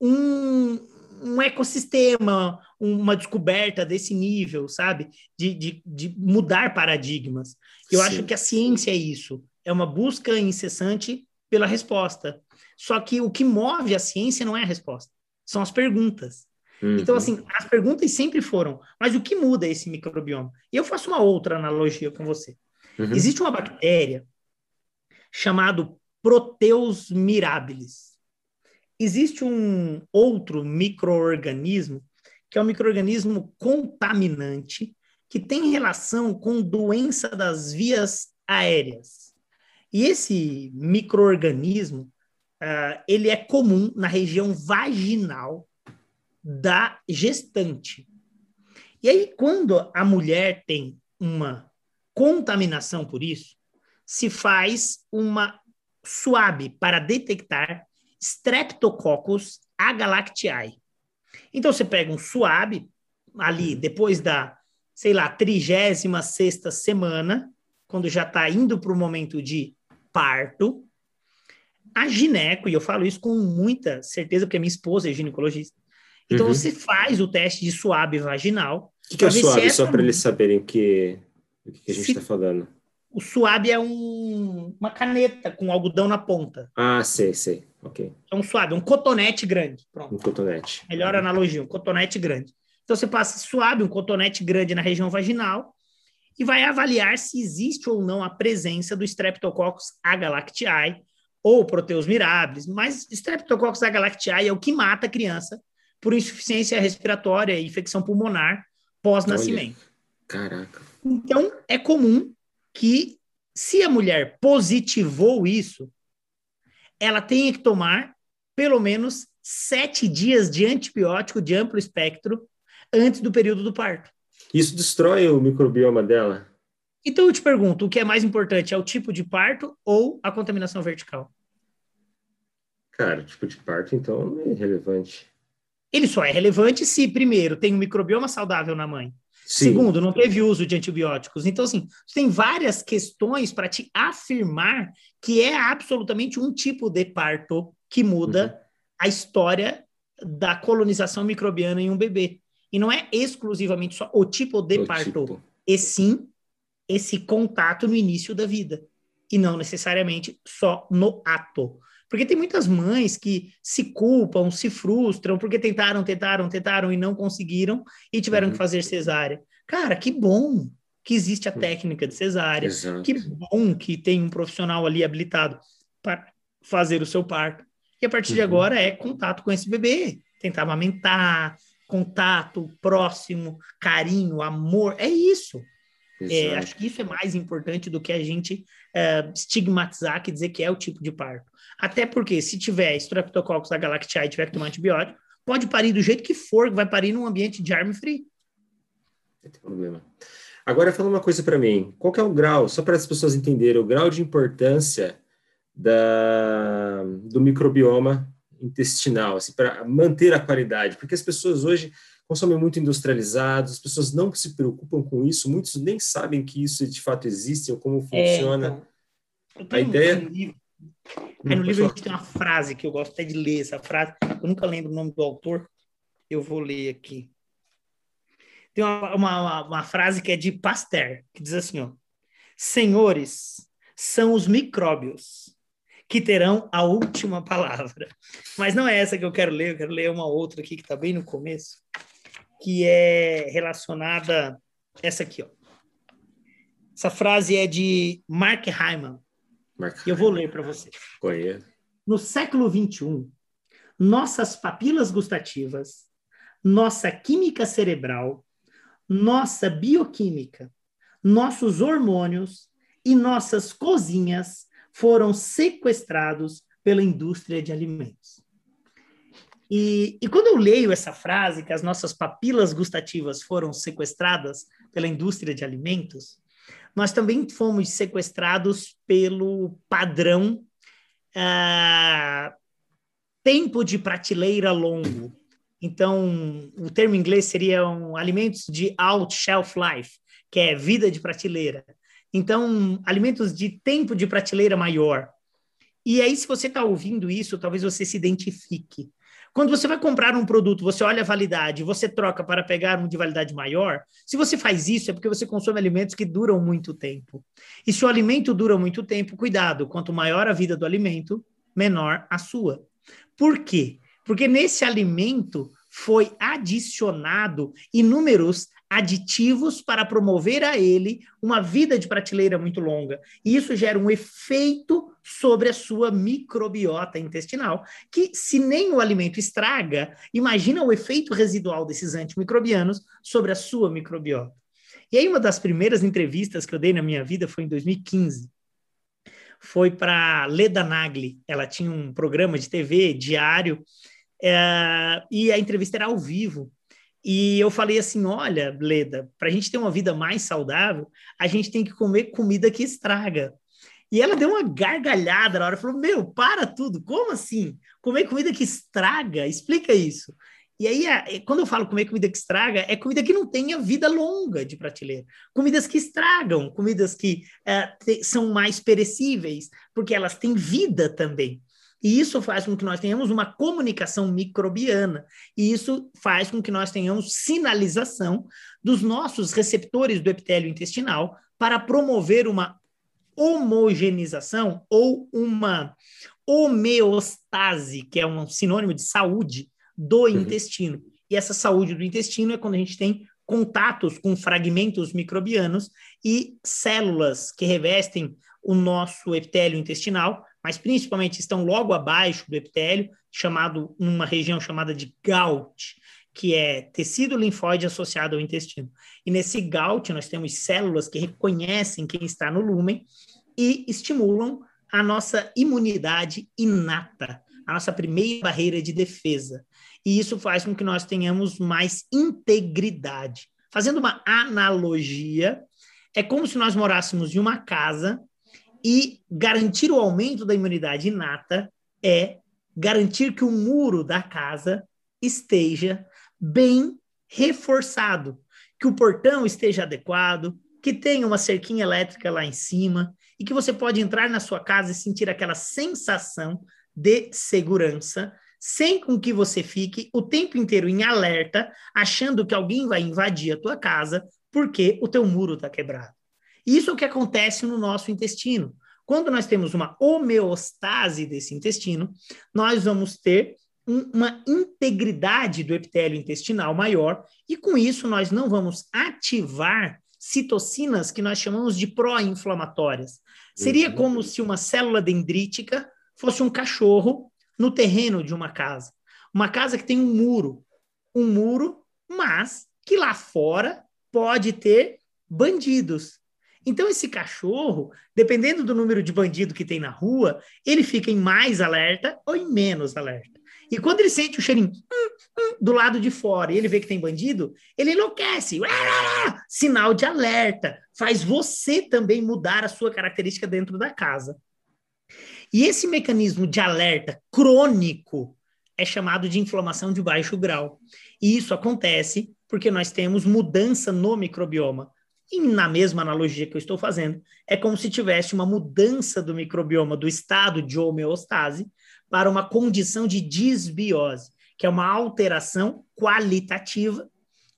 um, um ecossistema, uma descoberta desse nível, sabe? De, de, de mudar paradigmas. Eu Sim. acho que a ciência é isso. É uma busca incessante pela resposta. Só que o que move a ciência não é a resposta, são as perguntas. Uhum. Então, assim, as perguntas sempre foram, mas o que muda esse microbioma? E eu faço uma outra analogia com você. Uhum. Existe uma bactéria chamado Proteus mirabilis. Existe um outro microorganismo que é um microorganismo contaminante que tem relação com doença das vias aéreas. E esse microorganismo, uh, ele é comum na região vaginal da gestante. E aí, quando a mulher tem uma contaminação por isso, se faz uma suave para detectar Streptococcus agalactiae. Então, você pega um suave ali depois da, sei lá, 36 semana, quando já está indo para o momento de parto, a gineco, e eu falo isso com muita certeza, porque minha esposa é ginecologista, então uhum. você faz o teste de suave vaginal. O que, que é suave, só para eles saberem que, o que a gente está falando? O suave é um, uma caneta com algodão na ponta. Ah, sei, sei. Ok. É um suave, um cotonete grande. Pronto. Um cotonete. Melhor analogia, um cotonete grande. Então você passa suave, um cotonete grande na região vaginal e vai avaliar se existe ou não a presença do Streptococcus agalactiae ou Proteus mirabilis, mas Streptococcus agalactiae é o que mata a criança por insuficiência respiratória e infecção pulmonar pós-nascimento. Caraca. Então, é comum que, se a mulher positivou isso, ela tenha que tomar pelo menos sete dias de antibiótico de amplo espectro antes do período do parto. Isso destrói o microbioma dela? Então eu te pergunto, o que é mais importante, é o tipo de parto ou a contaminação vertical? Cara, tipo de parto, então, é irrelevante. Ele só é relevante se, primeiro, tem um microbioma saudável na mãe. Sim. Segundo, não teve uso de antibióticos. Então, assim, tem várias questões para te afirmar que é absolutamente um tipo de parto que muda uhum. a história da colonização microbiana em um bebê. E não é exclusivamente só o tipo de o parto, tipo. e sim esse contato no início da vida. E não necessariamente só no ato. Porque tem muitas mães que se culpam, se frustram, porque tentaram, tentaram, tentaram e não conseguiram e tiveram uhum. que fazer cesárea. Cara, que bom que existe a uhum. técnica de cesárea. Exato. Que bom que tem um profissional ali habilitado para fazer o seu parto. E a partir uhum. de agora é contato com esse bebê, tentar amamentar, contato próximo, carinho, amor, é isso. É, acho que isso é mais importante do que a gente é, estigmatizar que dizer que é o tipo de parto. Até porque, se tiver Streptococcus agalactiae e tiver que tomar antibiótico, pode parir do jeito que for, vai parir num ambiente de arme free. Não tem problema. Agora, fala uma coisa para mim. Qual é o grau, só para as pessoas entenderem, o grau de importância da, do microbioma intestinal, assim, para manter a qualidade? Porque as pessoas hoje consomem muito industrializados, as pessoas não se preocupam com isso, muitos nem sabem que isso de fato existe ou como é, funciona. É, então, a ideia. Um livro, Aí no livro a gente tem uma frase que eu gosto até de ler essa frase, eu nunca lembro o nome do autor, eu vou ler aqui. Tem uma, uma, uma frase que é de Pasteur, que diz assim, ó, Senhores, são os micróbios que terão a última palavra. Mas não é essa que eu quero ler, eu quero ler uma outra aqui que está bem no começo, que é relacionada essa aqui, ó. Essa frase é de Mark Hyman. Mark eu vou ler para você. Conheço. No século 21, nossas papilas gustativas, nossa química cerebral, nossa bioquímica, nossos hormônios e nossas cozinhas foram sequestrados pela indústria de alimentos. E, e, quando eu leio essa frase, que as nossas papilas gustativas foram sequestradas pela indústria de alimentos, nós também fomos sequestrados pelo padrão ah, tempo de prateleira longo. Então, o termo em inglês seriam alimentos de out shelf life, que é vida de prateleira. Então, alimentos de tempo de prateleira maior. E aí, se você está ouvindo isso, talvez você se identifique. Quando você vai comprar um produto, você olha a validade, você troca para pegar um de validade maior. Se você faz isso, é porque você consome alimentos que duram muito tempo. E se o alimento dura muito tempo, cuidado, quanto maior a vida do alimento, menor a sua. Por quê? Porque nesse alimento foi adicionado inúmeros aditivos para promover a ele uma vida de prateleira muito longa. E isso gera um efeito sobre a sua microbiota intestinal, que se nem o alimento estraga, imagina o efeito residual desses antimicrobianos sobre a sua microbiota. E aí uma das primeiras entrevistas que eu dei na minha vida foi em 2015. Foi para Leda Nagli. Ela tinha um programa de TV diário é, e a entrevista era ao vivo. E eu falei assim: olha, Leda, para a gente ter uma vida mais saudável, a gente tem que comer comida que estraga. E ela deu uma gargalhada na hora, falou: Meu, para tudo, como assim? Comer comida que estraga? Explica isso. E aí, quando eu falo comer comida que estraga, é comida que não tenha vida longa de prateleira. Comidas que estragam, comidas que é, são mais perecíveis, porque elas têm vida também. E isso faz com que nós tenhamos uma comunicação microbiana. E isso faz com que nós tenhamos sinalização dos nossos receptores do epitélio intestinal para promover uma homogeneização ou uma homeostase, que é um sinônimo de saúde do uhum. intestino. E essa saúde do intestino é quando a gente tem contatos com fragmentos microbianos e células que revestem o nosso epitélio intestinal mas principalmente estão logo abaixo do epitélio, chamado numa região chamada de GAUT, que é tecido linfóide associado ao intestino. E nesse GAUT nós temos células que reconhecem quem está no lúmen e estimulam a nossa imunidade inata, a nossa primeira barreira de defesa. E isso faz com que nós tenhamos mais integridade. Fazendo uma analogia, é como se nós morássemos em uma casa e garantir o aumento da imunidade inata é garantir que o muro da casa esteja bem reforçado, que o portão esteja adequado, que tenha uma cerquinha elétrica lá em cima e que você pode entrar na sua casa e sentir aquela sensação de segurança, sem com que você fique o tempo inteiro em alerta, achando que alguém vai invadir a tua casa porque o teu muro está quebrado. Isso é o que acontece no nosso intestino. Quando nós temos uma homeostase desse intestino, nós vamos ter uma integridade do epitélio intestinal maior, e com isso nós não vamos ativar citocinas que nós chamamos de pró-inflamatórias. Seria uhum. como se uma célula dendrítica fosse um cachorro no terreno de uma casa. Uma casa que tem um muro, um muro, mas que lá fora pode ter bandidos, então, esse cachorro, dependendo do número de bandido que tem na rua, ele fica em mais alerta ou em menos alerta. E quando ele sente o cheirinho hum, hum, do lado de fora e ele vê que tem bandido, ele enlouquece. Sinal de alerta. Faz você também mudar a sua característica dentro da casa. E esse mecanismo de alerta crônico é chamado de inflamação de baixo grau. E isso acontece porque nós temos mudança no microbioma. E na mesma analogia que eu estou fazendo, é como se tivesse uma mudança do microbioma do estado de homeostase para uma condição de disbiose, que é uma alteração qualitativa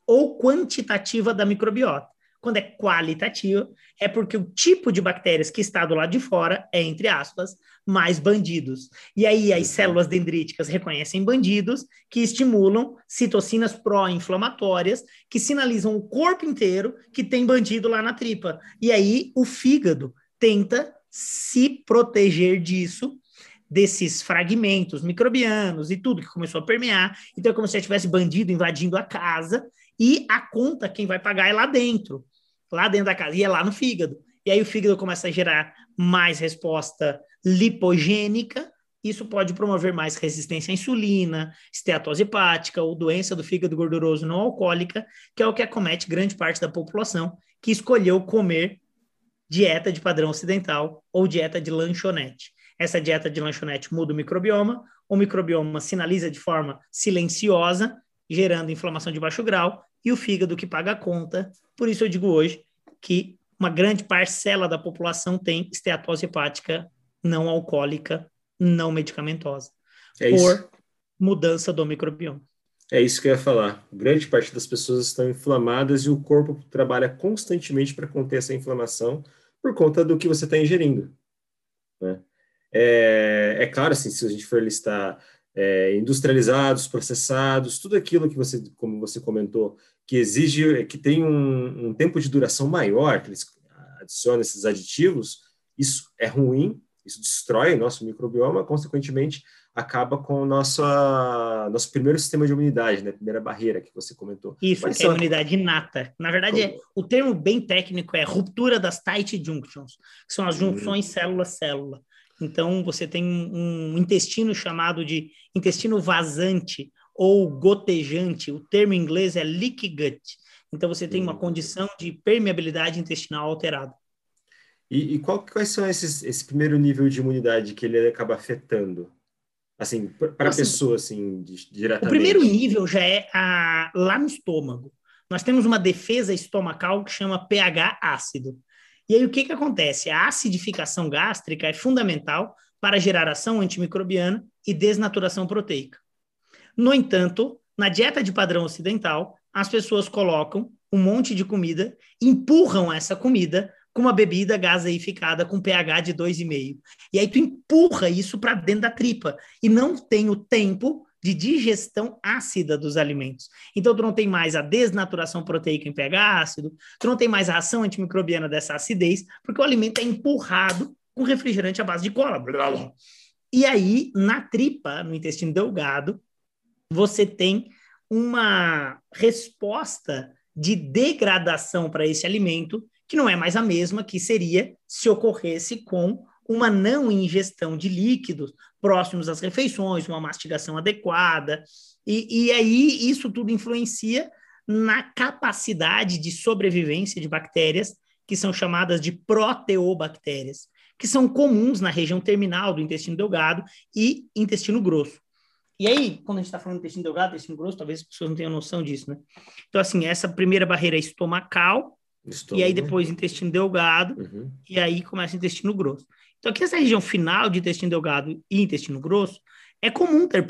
ou quantitativa da microbiota. Quando é qualitativa, é porque o tipo de bactérias que está do lado de fora é, entre aspas, mais bandidos. E aí as células dendríticas reconhecem bandidos que estimulam citocinas pró-inflamatórias que sinalizam o corpo inteiro que tem bandido lá na tripa. E aí o fígado tenta se proteger disso desses fragmentos microbianos e tudo que começou a permear. Então é como se tivesse bandido invadindo a casa e a conta quem vai pagar é lá dentro, lá dentro da casa, e é lá no fígado. E aí o fígado começa a gerar mais resposta lipogênica, isso pode promover mais resistência à insulina, esteatose hepática ou doença do fígado gorduroso não alcoólica, que é o que acomete grande parte da população que escolheu comer dieta de padrão ocidental ou dieta de lanchonete. Essa dieta de lanchonete muda o microbioma, o microbioma sinaliza de forma silenciosa, gerando inflamação de baixo grau, e o fígado que paga a conta. Por isso eu digo hoje que uma grande parcela da população tem esteatose hepática não alcoólica, não medicamentosa, é por mudança do microbioma. É isso que eu ia falar. Grande parte das pessoas estão inflamadas e o corpo trabalha constantemente para conter essa inflamação por conta do que você está ingerindo. Né? É, é, claro, assim, se a gente for listar é, industrializados, processados, tudo aquilo que você, como você comentou, que exige, que tem um, um tempo de duração maior, que eles adicionam esses aditivos, isso é ruim isso destrói o nosso microbioma, consequentemente, acaba com o nosso, primeiro sistema de imunidade, né? Primeira barreira que você comentou. Isso, Mas que é a imunidade inata. Na verdade, é, o termo bem técnico é ruptura das tight junctions, que são as hum. junções célula-célula. Então, você tem um intestino chamado de intestino vazante ou gotejante. O termo em inglês é leaky gut. Então, você tem uma hum. condição de permeabilidade intestinal alterada. E, e qual, quais são esses, esse primeiro nível de imunidade que ele acaba afetando? Assim, para a assim, pessoa, assim, diretamente. O primeiro nível já é a, lá no estômago. Nós temos uma defesa estomacal que chama pH ácido. E aí o que, que acontece? A acidificação gástrica é fundamental para gerar ação antimicrobiana e desnaturação proteica. No entanto, na dieta de padrão ocidental, as pessoas colocam um monte de comida, empurram essa comida com uma bebida gaseificada com pH de 2,5. E aí tu empurra isso para dentro da tripa e não tem o tempo de digestão ácida dos alimentos. Então tu não tem mais a desnaturação proteica em pH ácido, tu não tem mais a ação antimicrobiana dessa acidez, porque o alimento é empurrado com refrigerante à base de cola. E aí, na tripa, no intestino delgado, você tem uma resposta de degradação para esse alimento que não é mais a mesma que seria se ocorresse com uma não ingestão de líquidos próximos às refeições, uma mastigação adequada. E, e aí isso tudo influencia na capacidade de sobrevivência de bactérias que são chamadas de proteobactérias, que são comuns na região terminal do intestino delgado e intestino grosso. E aí, quando a gente está falando de intestino delgado, intestino grosso, talvez as pessoas não tenham noção disso, né? Então, assim, essa primeira barreira é estomacal, Estômago. E aí depois intestino delgado, uhum. e aí começa o intestino grosso. Então, aqui nessa região final de intestino delgado e intestino grosso, é comum ter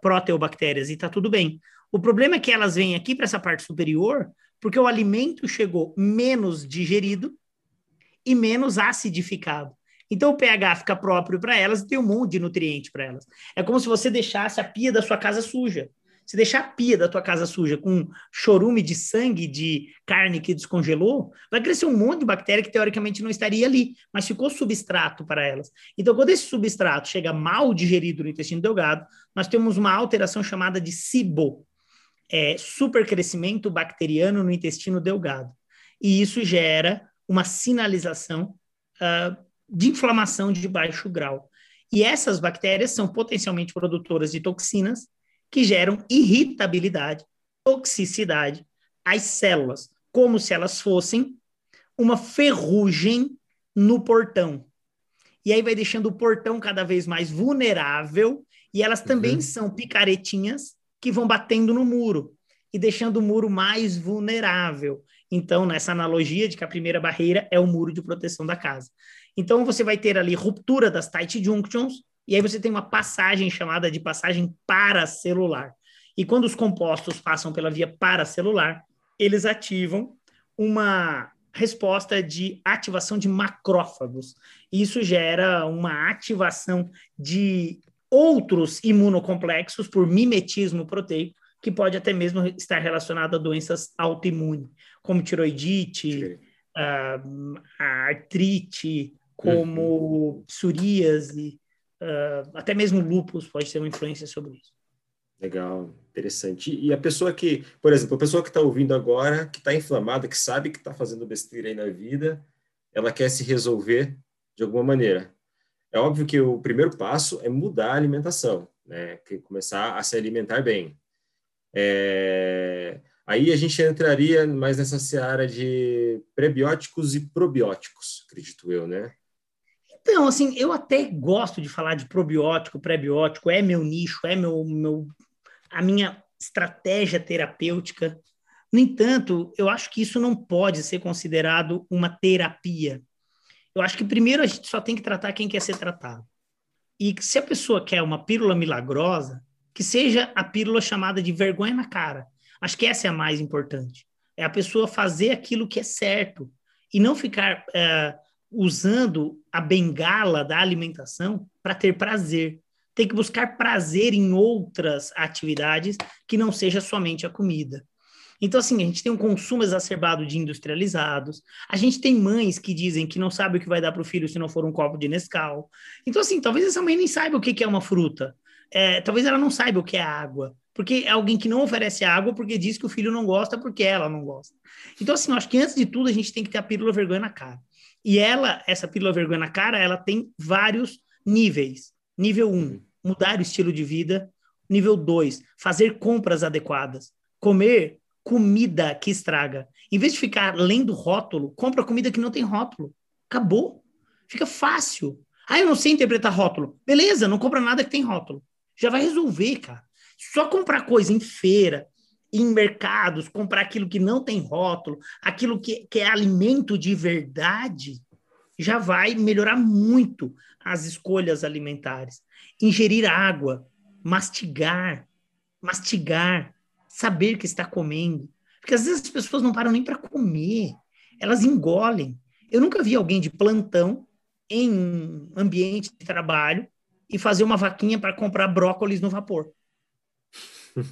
proteobactérias e está tudo bem. O problema é que elas vêm aqui para essa parte superior porque o alimento chegou menos digerido e menos acidificado. Então o pH fica próprio para elas e tem um monte de nutriente para elas. É como se você deixasse a pia da sua casa suja. Se deixar a pia da tua casa suja com chorume de sangue de carne que descongelou, vai crescer um monte de bactéria que teoricamente não estaria ali, mas ficou substrato para elas. Então, quando esse substrato chega mal digerido no intestino delgado, nós temos uma alteração chamada de SIBO, é, supercrescimento bacteriano no intestino delgado. E isso gera uma sinalização uh, de inflamação de baixo grau. E essas bactérias são potencialmente produtoras de toxinas que geram irritabilidade, toxicidade às células, como se elas fossem uma ferrugem no portão. E aí vai deixando o portão cada vez mais vulnerável E elas também uhum. são picaretinhas que vão batendo no muro e deixando o muro mais vulnerável. Então, nessa analogia de que a primeira barreira é o muro de proteção da casa. Então, você vai ter ali ruptura das tight junctions, e aí você tem uma passagem chamada de passagem paracelular. E quando os compostos passam pela via paracelular, eles ativam uma resposta de ativação de macrófagos. Isso gera uma ativação de outros imunocomplexos por mimetismo proteico, que pode até mesmo estar relacionado a doenças autoimunes, como tiroidite, a, a artrite, como uhum. psoríase, uh, até mesmo lúpus pode ter uma influência sobre isso. Legal, interessante. E a pessoa que, por exemplo, a pessoa que está ouvindo agora, que está inflamada, que sabe que está fazendo besteira aí na vida, ela quer se resolver de alguma maneira. É óbvio que o primeiro passo é mudar a alimentação, né? Que começar a se alimentar bem. É... Aí a gente entraria mais nessa seara de prebióticos e probióticos, acredito eu, né? Então, assim, eu até gosto de falar de probiótico, pré-biótico, é meu nicho, é meu, meu a minha estratégia terapêutica. No entanto, eu acho que isso não pode ser considerado uma terapia. Eu acho que primeiro a gente só tem que tratar quem quer ser tratado. E se a pessoa quer uma pílula milagrosa, que seja a pílula chamada de vergonha na cara. Acho que essa é a mais importante. É a pessoa fazer aquilo que é certo e não ficar é, usando a bengala da alimentação para ter prazer tem que buscar prazer em outras atividades que não seja somente a comida. Então, assim, a gente tem um consumo exacerbado de industrializados, a gente tem mães que dizem que não sabe o que vai dar para o filho se não for um copo de Nescau. Então, assim, talvez essa mãe nem saiba o que é uma fruta, é, talvez ela não saiba o que é água, porque é alguém que não oferece água porque diz que o filho não gosta porque ela não gosta. Então, assim, eu acho que antes de tudo a gente tem que ter a pílula vergonha na cara. E ela, essa pílula vergonha na cara, ela tem vários níveis. Nível 1, um, mudar o estilo de vida. Nível 2, fazer compras adequadas. Comer comida que estraga. Em vez de ficar lendo rótulo, compra comida que não tem rótulo. Acabou. Fica fácil. Ah, eu não sei interpretar rótulo. Beleza, não compra nada que tem rótulo. Já vai resolver, cara. Só comprar coisa em feira, em mercados, comprar aquilo que não tem rótulo, aquilo que, que é alimento de verdade, já vai melhorar muito as escolhas alimentares ingerir água, mastigar, mastigar, saber que está comendo. Porque às vezes as pessoas não param nem para comer, elas engolem. Eu nunca vi alguém de plantão em ambiente de trabalho e fazer uma vaquinha para comprar brócolis no vapor.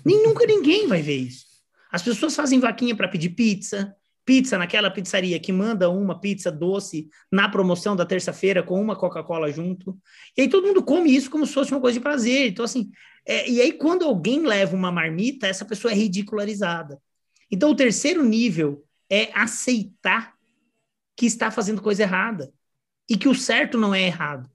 Nem nunca ninguém vai ver isso. As pessoas fazem vaquinha para pedir pizza, pizza naquela pizzaria que manda uma pizza doce na promoção da terça-feira com uma Coca-Cola junto. E aí todo mundo come isso como se fosse uma coisa de prazer. Então, assim, é, e aí quando alguém leva uma marmita, essa pessoa é ridicularizada. Então, o terceiro nível é aceitar que está fazendo coisa errada e que o certo não é errado.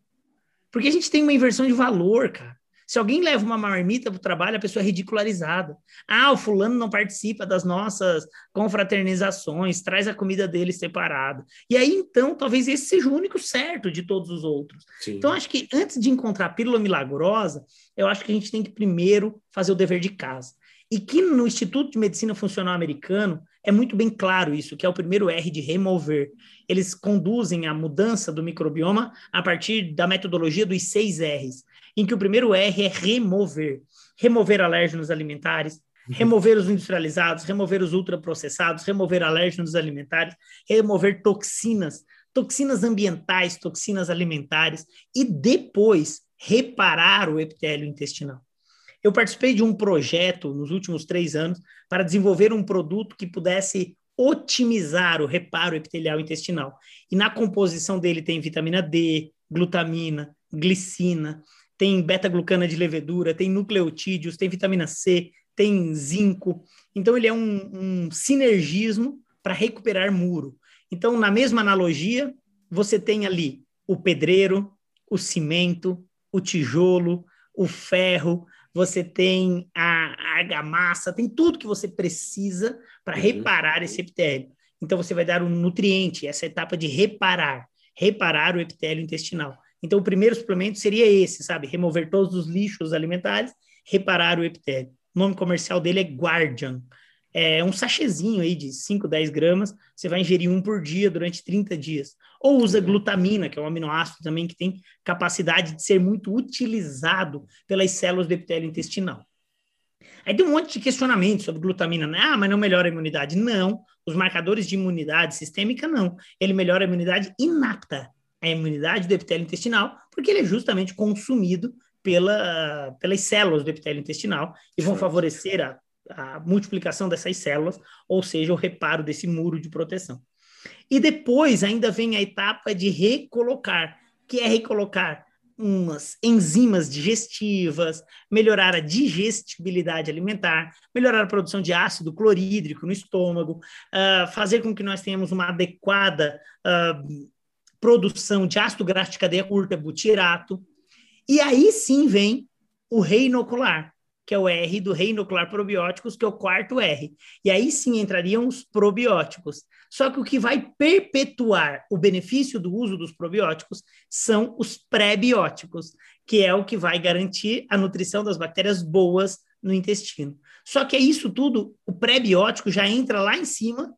Porque a gente tem uma inversão de valor, cara. Se alguém leva uma marmita para o trabalho, a pessoa é ridicularizada. Ah, o fulano não participa das nossas confraternizações, traz a comida dele separada. E aí, então, talvez esse seja o único certo de todos os outros. Sim. Então, acho que antes de encontrar a pílula milagrosa, eu acho que a gente tem que primeiro fazer o dever de casa. E que no Instituto de Medicina Funcional Americano é muito bem claro isso, que é o primeiro R de remover. Eles conduzem a mudança do microbioma a partir da metodologia dos seis R's em que o primeiro R é remover. Remover alérgenos alimentares, uhum. remover os industrializados, remover os ultraprocessados, remover alérgenos alimentares, remover toxinas, toxinas ambientais, toxinas alimentares e depois reparar o epitélio intestinal. Eu participei de um projeto nos últimos três anos para desenvolver um produto que pudesse otimizar o reparo epitelial intestinal. E na composição dele tem vitamina D, glutamina, glicina, tem beta-glucana de levedura, tem nucleotídeos, tem vitamina C, tem zinco. Então, ele é um, um sinergismo para recuperar muro. Então, na mesma analogia, você tem ali o pedreiro, o cimento, o tijolo, o ferro, você tem a argamassa, tem tudo que você precisa para uhum. reparar esse epitélio. Então, você vai dar um nutriente, essa etapa de reparar, reparar o epitélio intestinal Então, o primeiro suplemento seria esse, sabe? Remover todos os lixos alimentares, reparar o epitélio. O nome comercial dele é Guardian. É um sachêzinho aí de 5, 10 gramas, você vai ingerir um por dia durante 30 dias. Ou usa glutamina, que é um aminoácido também que tem capacidade de ser muito utilizado pelas células do epitélio intestinal. Aí tem um monte de questionamento sobre glutamina, né? Ah, mas não melhora a imunidade. Não, os marcadores de imunidade sistêmica não. Ele melhora a imunidade inata, a imunidade do epitélio intestinal, porque ele é justamente consumido pela, pelas células do epitélio intestinal e vão favorecer a, a multiplicação dessas células, ou seja, o reparo desse muro de proteção. E depois ainda vem a etapa de recolocar, que é recolocar umas enzimas digestivas, melhorar a digestibilidade alimentar, melhorar a produção de ácido clorídrico no estômago, uh, fazer com que nós tenhamos uma adequada uh, produção de ácido graxo de cadeia curta, butirato. E aí sim vem o reinocular, que é o R do reinocular probióticos, que é o quarto R. E aí sim entrariam os probióticos. Só que o que vai perpetuar o benefício do uso dos probióticos são os pré-bióticos, que é o que vai garantir a nutrição das bactérias boas no intestino. Só que é isso tudo, o pré-biótico já entra lá em cima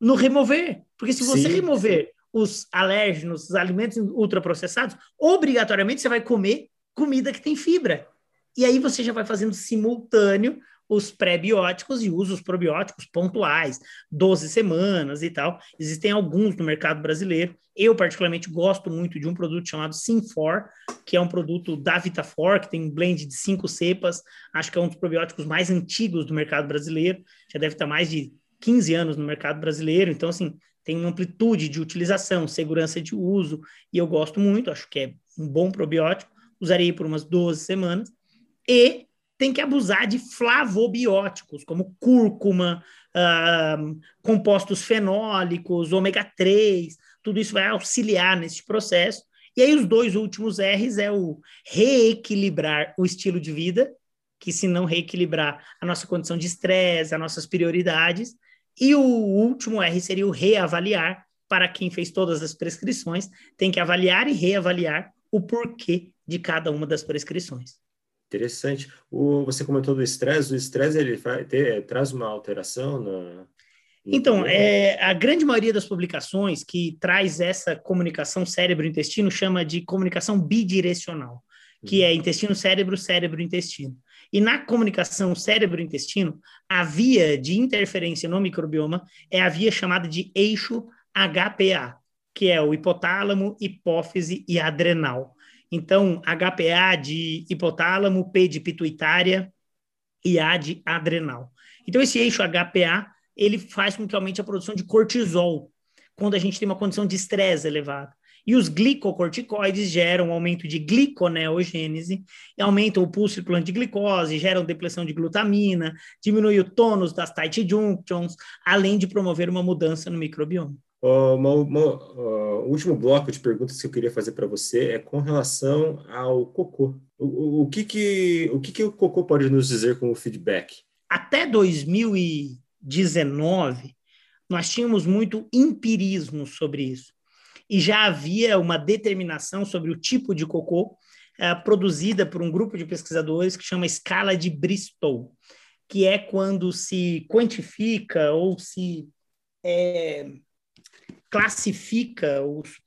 no remover. Porque se você sim, remover. Os alérgenos, os alimentos ultraprocessados, obrigatoriamente você vai comer comida que tem fibra. E aí você já vai fazendo simultâneo os pré-bióticos e usa os probióticos pontuais, 12 semanas e tal. Existem alguns no mercado brasileiro. Eu, particularmente, gosto muito de um produto chamado Sinfor, que é um produto da Vitafor, que tem um blend de cinco cepas. Acho que é um dos probióticos mais antigos do mercado brasileiro. Já deve estar mais de 15 anos no mercado brasileiro. Então, assim, tem uma amplitude de utilização, segurança de uso, e eu gosto muito. Acho que é um bom probiótico. Usarei por umas 12 semanas. E tem que abusar de flavobióticos, como cúrcuma, uh, compostos fenólicos, ômega 3, tudo isso vai auxiliar nesse processo. E aí, os dois últimos R's é o reequilibrar o estilo de vida, que se não reequilibrar a nossa condição de estresse, as nossas prioridades, e o último R seria o reavaliar, para quem fez todas as prescrições, tem que avaliar e reavaliar o porquê de cada uma das prescrições. Interessante. O, você comentou do estresse. O estresse ele vai ter, traz uma alteração na. Então, é, a grande maioria das publicações que traz essa comunicação cérebro-intestino chama de comunicação bidirecional, que é uhum. intestino-cérebro, cérebro-intestino. E na comunicação cérebro-intestino, a via de interferência no microbioma é a via chamada de eixo HPA, que é o hipotálamo, hipófise e adrenal. Então, HPA de hipotálamo, P de pituitária e A de adrenal. Então, esse eixo HPA, ele faz com que aumente a produção de cortisol, quando a gente tem uma condição de estresse elevado. E os glicocorticoides geram aumento de gliconeogênese, aumentam o pulso circulante de glicose, geram depressão de glutamina, diminui o tônus das tight junctions, além de promover uma mudança no microbioma. Uma, uma, uh, o último bloco de perguntas que eu queria fazer para você é com relação ao cocô. O, o, o, que, que, o que, que o cocô pode nos dizer como feedback? Até 2019, nós tínhamos muito empirismo sobre isso. E já havia uma determinação sobre o tipo de cocô uh, produzida por um grupo de pesquisadores que chama escala de Bristol, que é quando se quantifica ou se é, classifica os,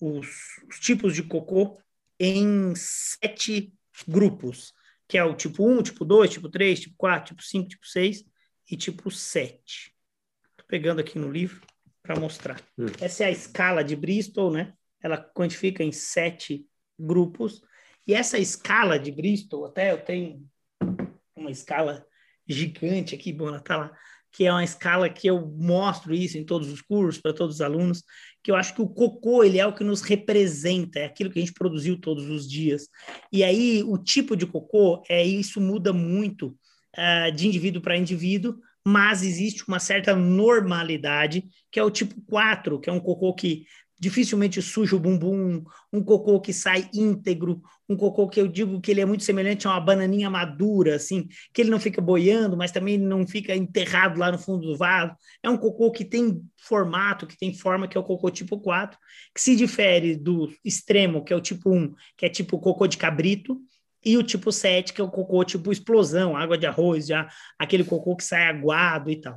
os, os tipos de cocô em sete grupos, que é o tipo 1, tipo 2, tipo 3, tipo 4, tipo 5, tipo 6 e tipo 7. Estou pegando aqui no livro para mostrar. Hum. Essa é a escala de Bristol, né? Ela quantifica em sete grupos. E essa escala de Bristol, até eu tenho uma escala gigante aqui, bom, ela tá lá que é uma escala que eu mostro isso em todos os cursos, para todos os alunos, que eu acho que o cocô, ele é o que nos representa, é aquilo que a gente produziu todos os dias. E aí, o tipo de cocô, é isso muda muito uh, de indivíduo para indivíduo, mas existe uma certa normalidade, que é o tipo 4, que é um cocô que dificilmente suja o bumbum, um cocô que sai íntegro, um cocô que eu digo que ele é muito semelhante a uma bananinha madura, assim, que ele não fica boiando, mas também não fica enterrado lá no fundo do vaso. É um cocô que tem formato, que tem forma, que é o cocô tipo 4, que se difere do extremo, que é o tipo 1, que é tipo cocô de cabrito, e o tipo 7, que é o cocô tipo explosão, água de arroz, já aquele cocô que sai aguado e tal.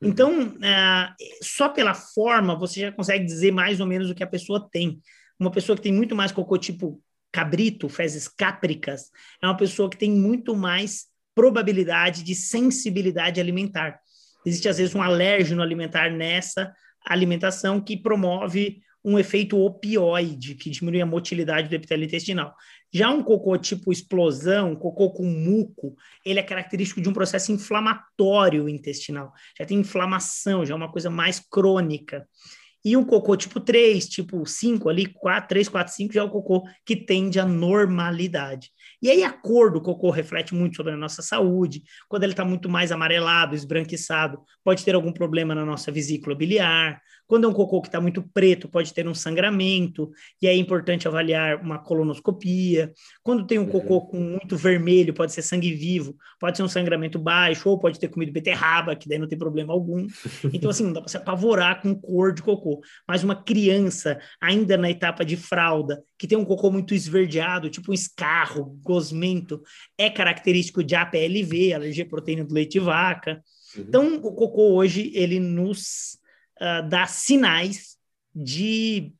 Uhum. Então, é, só pela forma, você já consegue dizer mais ou menos o que a pessoa tem. Uma pessoa que tem muito mais cocô tipo cabrito, fezes cápricas, é uma pessoa que tem muito mais probabilidade de sensibilidade alimentar. Existe, às vezes, um alérgeno alimentar nessa alimentação que promove um efeito opioide, que diminui a motilidade do epitélio intestinal. Já um cocô tipo explosão, cocô com muco, ele é característico de um processo inflamatório intestinal. Já tem inflamação, já é uma coisa mais crônica. E um cocô tipo 3, tipo 5 ali, 4, 3, 4, 5 já é o cocô que tende à normalidade. E aí a cor do cocô reflete muito sobre a nossa saúde. Quando ele está muito mais amarelado, esbranquiçado, pode ter algum problema na nossa vesícula biliar. Quando é um cocô que está muito preto, pode ter um sangramento, e é importante avaliar uma colonoscopia. Quando tem um cocô uhum. com muito vermelho, pode ser sangue vivo, pode ser um sangramento baixo, ou pode ter comido beterraba, que daí não tem problema algum. Então, assim, não dá para se apavorar com cor de cocô. Mas uma criança, ainda na etapa de fralda, que tem um cocô muito esverdeado, tipo um escarro, gosmento, é característico de APLV, alergia à proteína do leite de vaca. Uhum. Então, o cocô hoje, ele nos uh, dá sinais de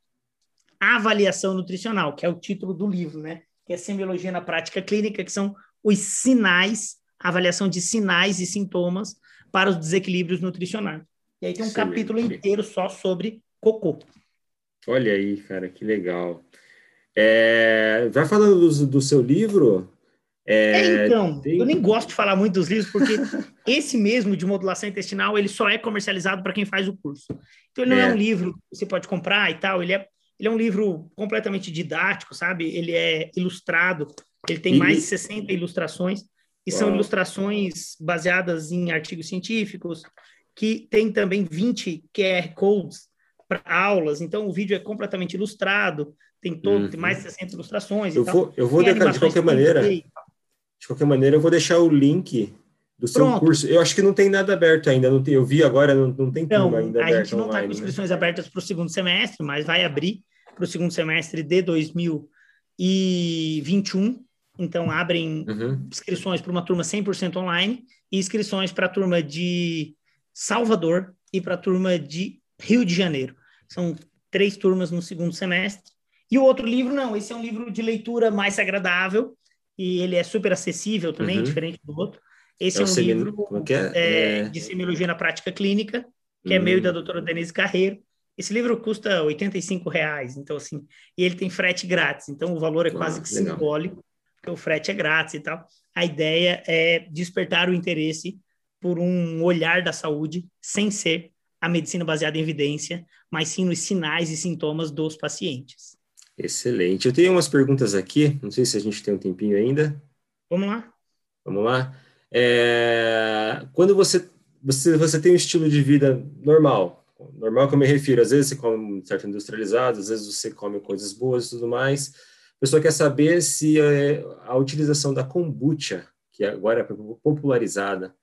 avaliação nutricional, que é o título do livro, né? Que é Semiologia na Prática Clínica, que são os sinais, avaliação de sinais e sintomas para os desequilíbrios nutricionais. E aí tem um Sim, capítulo inteiro só sobre cocô. Olha aí, cara, que legal. É, vai falando do, do seu livro, é, é, então, tem... eu nem gosto de falar muito dos livros, porque esse mesmo de modulação intestinal, ele só é comercializado para quem faz o curso. Então, ele não é. é. um livro que você pode comprar e tal, ele é, ele é um livro completamente didático, sabe? Ele é ilustrado, ele tem e... mais de 60 ilustrações, e Uau. são ilustrações baseadas em artigos científicos, que tem também 20 QR Codes para aulas, então o vídeo é completamente ilustrado, tem todo, uhum. tem mais de 60 ilustrações. Eu vou, eu vou de, de qualquer maneira. De qualquer maneira, eu vou deixar o link do seu Pronto. curso. Eu acho que não tem nada aberto ainda. Não tem, eu vi agora, não, não tem então, ainda a gente não está com né? inscrições né? abertas para o segundo semestre, mas vai abrir para o segundo semestre de 2021. Então, abrem uhum. inscrições para uma turma 100% online e inscrições para a turma de Salvador e para a turma de Rio de Janeiro. São três turmas no segundo semestre. E o outro livro, não, esse é um livro de leitura mais agradável, e ele é super acessível também, uhum. diferente do outro. Esse é, é um livro é? É, é... de semiologia na prática clínica, que uhum. é meu e da doutora Denise Carreiro. Esse livro custa R$ reais, então assim, e ele tem frete grátis, então o valor é quase que legal. simbólico, porque o frete é grátis e tal. A ideia é despertar o interesse por um olhar da saúde sem ser a medicina baseada em evidência, mas sim nos sinais e sintomas dos pacientes. Excelente. Eu tenho umas perguntas aqui, não sei se a gente tem um tempinho ainda. Vamos lá. Vamos lá. É... Quando você, você, você tem um estilo de vida normal, normal que eu me refiro, às vezes você come certo industrializado, às vezes você come coisas boas e tudo mais. A pessoa quer saber se é, a utilização da kombucha, que agora é popularizada,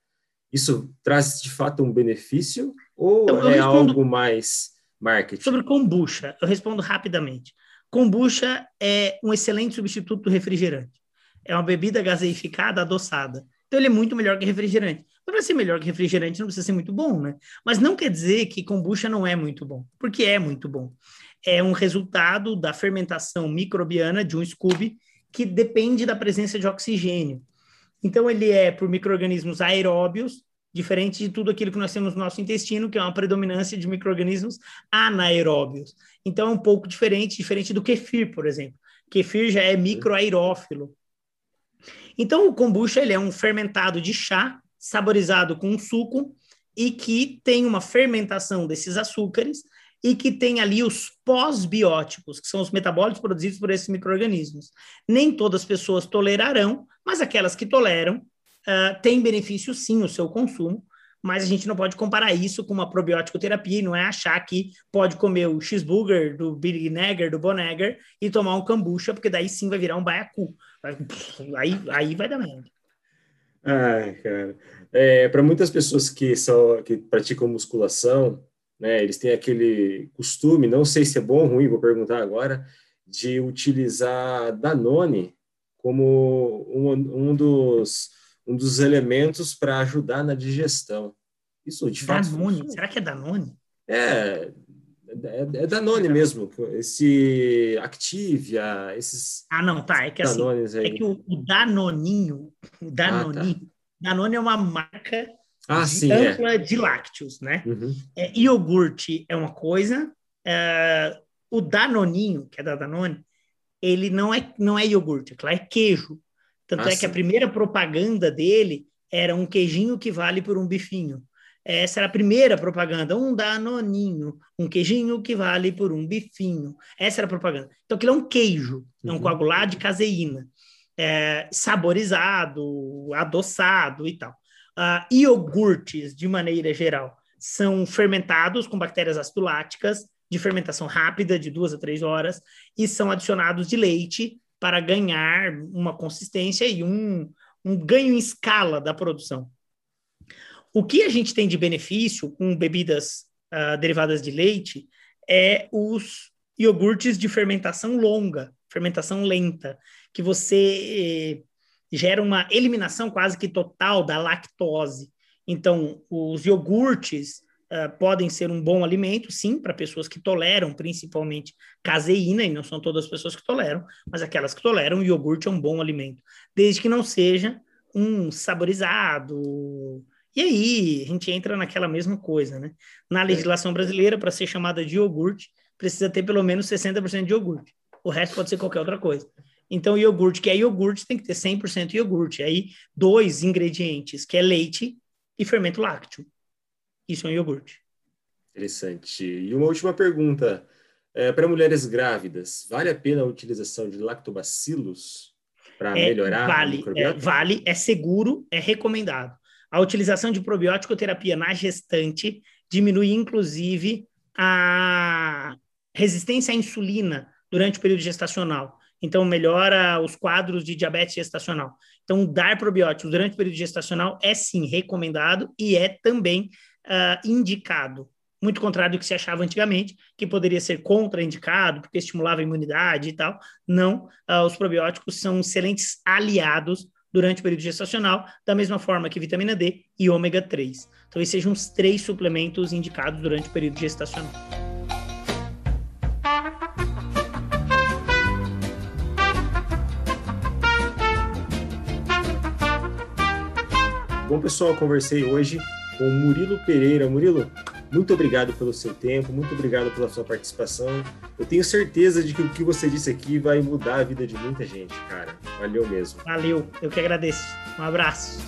isso traz de fato um benefício ou então, é algo mais marketing? Sobre kombucha, eu respondo rapidamente. Kombucha é um excelente substituto do refrigerante. É uma bebida gaseificada, adoçada. Então ele é muito melhor que refrigerante. Para ser melhor que refrigerante não precisa ser muito bom, né? Mas não quer dizer que kombucha não é muito bom, porque é muito bom. É um resultado da fermentação microbiana de um Scooby que depende da presença de oxigênio. Então ele é por microrganismos aeróbios diferente de tudo aquilo que nós temos no nosso intestino, que é uma predominância de micro-organismos anaeróbios. Então, é um pouco diferente, diferente do kefir, por exemplo. Kefir já é microaerófilo. Então, o kombucha ele é um fermentado de chá, saborizado com suco, e que tem uma fermentação desses açúcares, e que tem ali os pós-bióticos, que são os metabólitos produzidos por esses micro-organismos. Nem todas as pessoas tolerarão, mas aquelas que toleram, uh, tem benefício sim o seu consumo, mas a gente não pode comparar isso com uma probiótico terapia e não é achar que pode comer o cheeseburger do Big Nagger, do Bonegger e tomar um kombucha, porque daí sim vai virar um baiacu. Aí, aí vai dar merda. Ai, cara. É, para muitas pessoas que são que praticam musculação, né, eles têm aquele costume, não sei se é bom ou ruim, vou perguntar agora, de utilizar Danone como um, um dos um dos elementos para ajudar na digestão. Isso de fato. Danone? Será que é Danone? É, é, é Danone mesmo. Esse Activia, esses. Ah, não, tá. É que assim, é que o, o Danoninho, o Danoninho, ah, tá. Danone é uma marca ah, de, sim, é. ampla é. de lácteos, né? Uhum. É, iogurte é uma coisa, é, o Danoninho, que é da Danone, ele não é, não é iogurte, claro, é queijo. Tanto ah, é que a primeira propaganda dele era um queijinho que vale por um bifinho. Essa era a primeira propaganda, um danoninho, um queijinho que vale por um bifinho. Essa era a propaganda. Então aquilo é um queijo, é um uhum. coagulado de caseína, é, saborizado, adoçado e tal. Uh, iogurtes, de maneira geral, são fermentados com bactérias acidoláticas, de fermentação rápida, de duas a três horas, e são adicionados de leite para ganhar uma consistência e um, um ganho em escala da produção. O que a gente tem de benefício com bebidas uh, derivadas de leite é os iogurtes de fermentação longa, fermentação lenta, que você eh, gera uma eliminação quase que total da lactose. Então, os iogurtes uh, podem ser um bom alimento, sim, para pessoas que toleram principalmente caseína, e não são todas as pessoas que toleram, mas aquelas que toleram, o iogurte é um bom alimento, desde que não seja um saborizado. E aí, a gente entra naquela mesma coisa, né? Na legislação brasileira, para ser chamada de iogurte, precisa ter pelo menos 60% de iogurte. O resto pode ser qualquer outra coisa. Então, iogurte, que é iogurte, tem que ter 100% iogurte. Aí, dois ingredientes, que é leite e fermento lácteo. Isso é um iogurte. Interessante. E uma última pergunta. É, para mulheres grávidas, vale a pena a utilização de lactobacilos para é, melhorar vale, a É, vale, é seguro, é recomendado. A utilização de probiótico terapia na gestante diminui, inclusive, a resistência à insulina durante o período gestacional. Então, melhora os quadros de diabetes gestacional. Então, dar probióticos durante o período gestacional é sim recomendado e é também uh, indicado. Muito contrário do que se achava antigamente, que poderia ser contraindicado, porque estimulava a imunidade e tal. Não, uh, os probióticos são excelentes aliados durante o período gestacional, da mesma forma que vitamina D e ômega 3. Então, esses sejam os três suplementos indicados durante o período gestacional. Bom, pessoal, conversei hoje com Murilo Pereira. Murilo, muito obrigado pelo seu tempo, muito obrigado pela sua participação. Eu tenho certeza de que o que você disse aqui vai mudar a vida de muita gente, cara. Valeu mesmo. Valeu, eu que agradeço. Um abraço.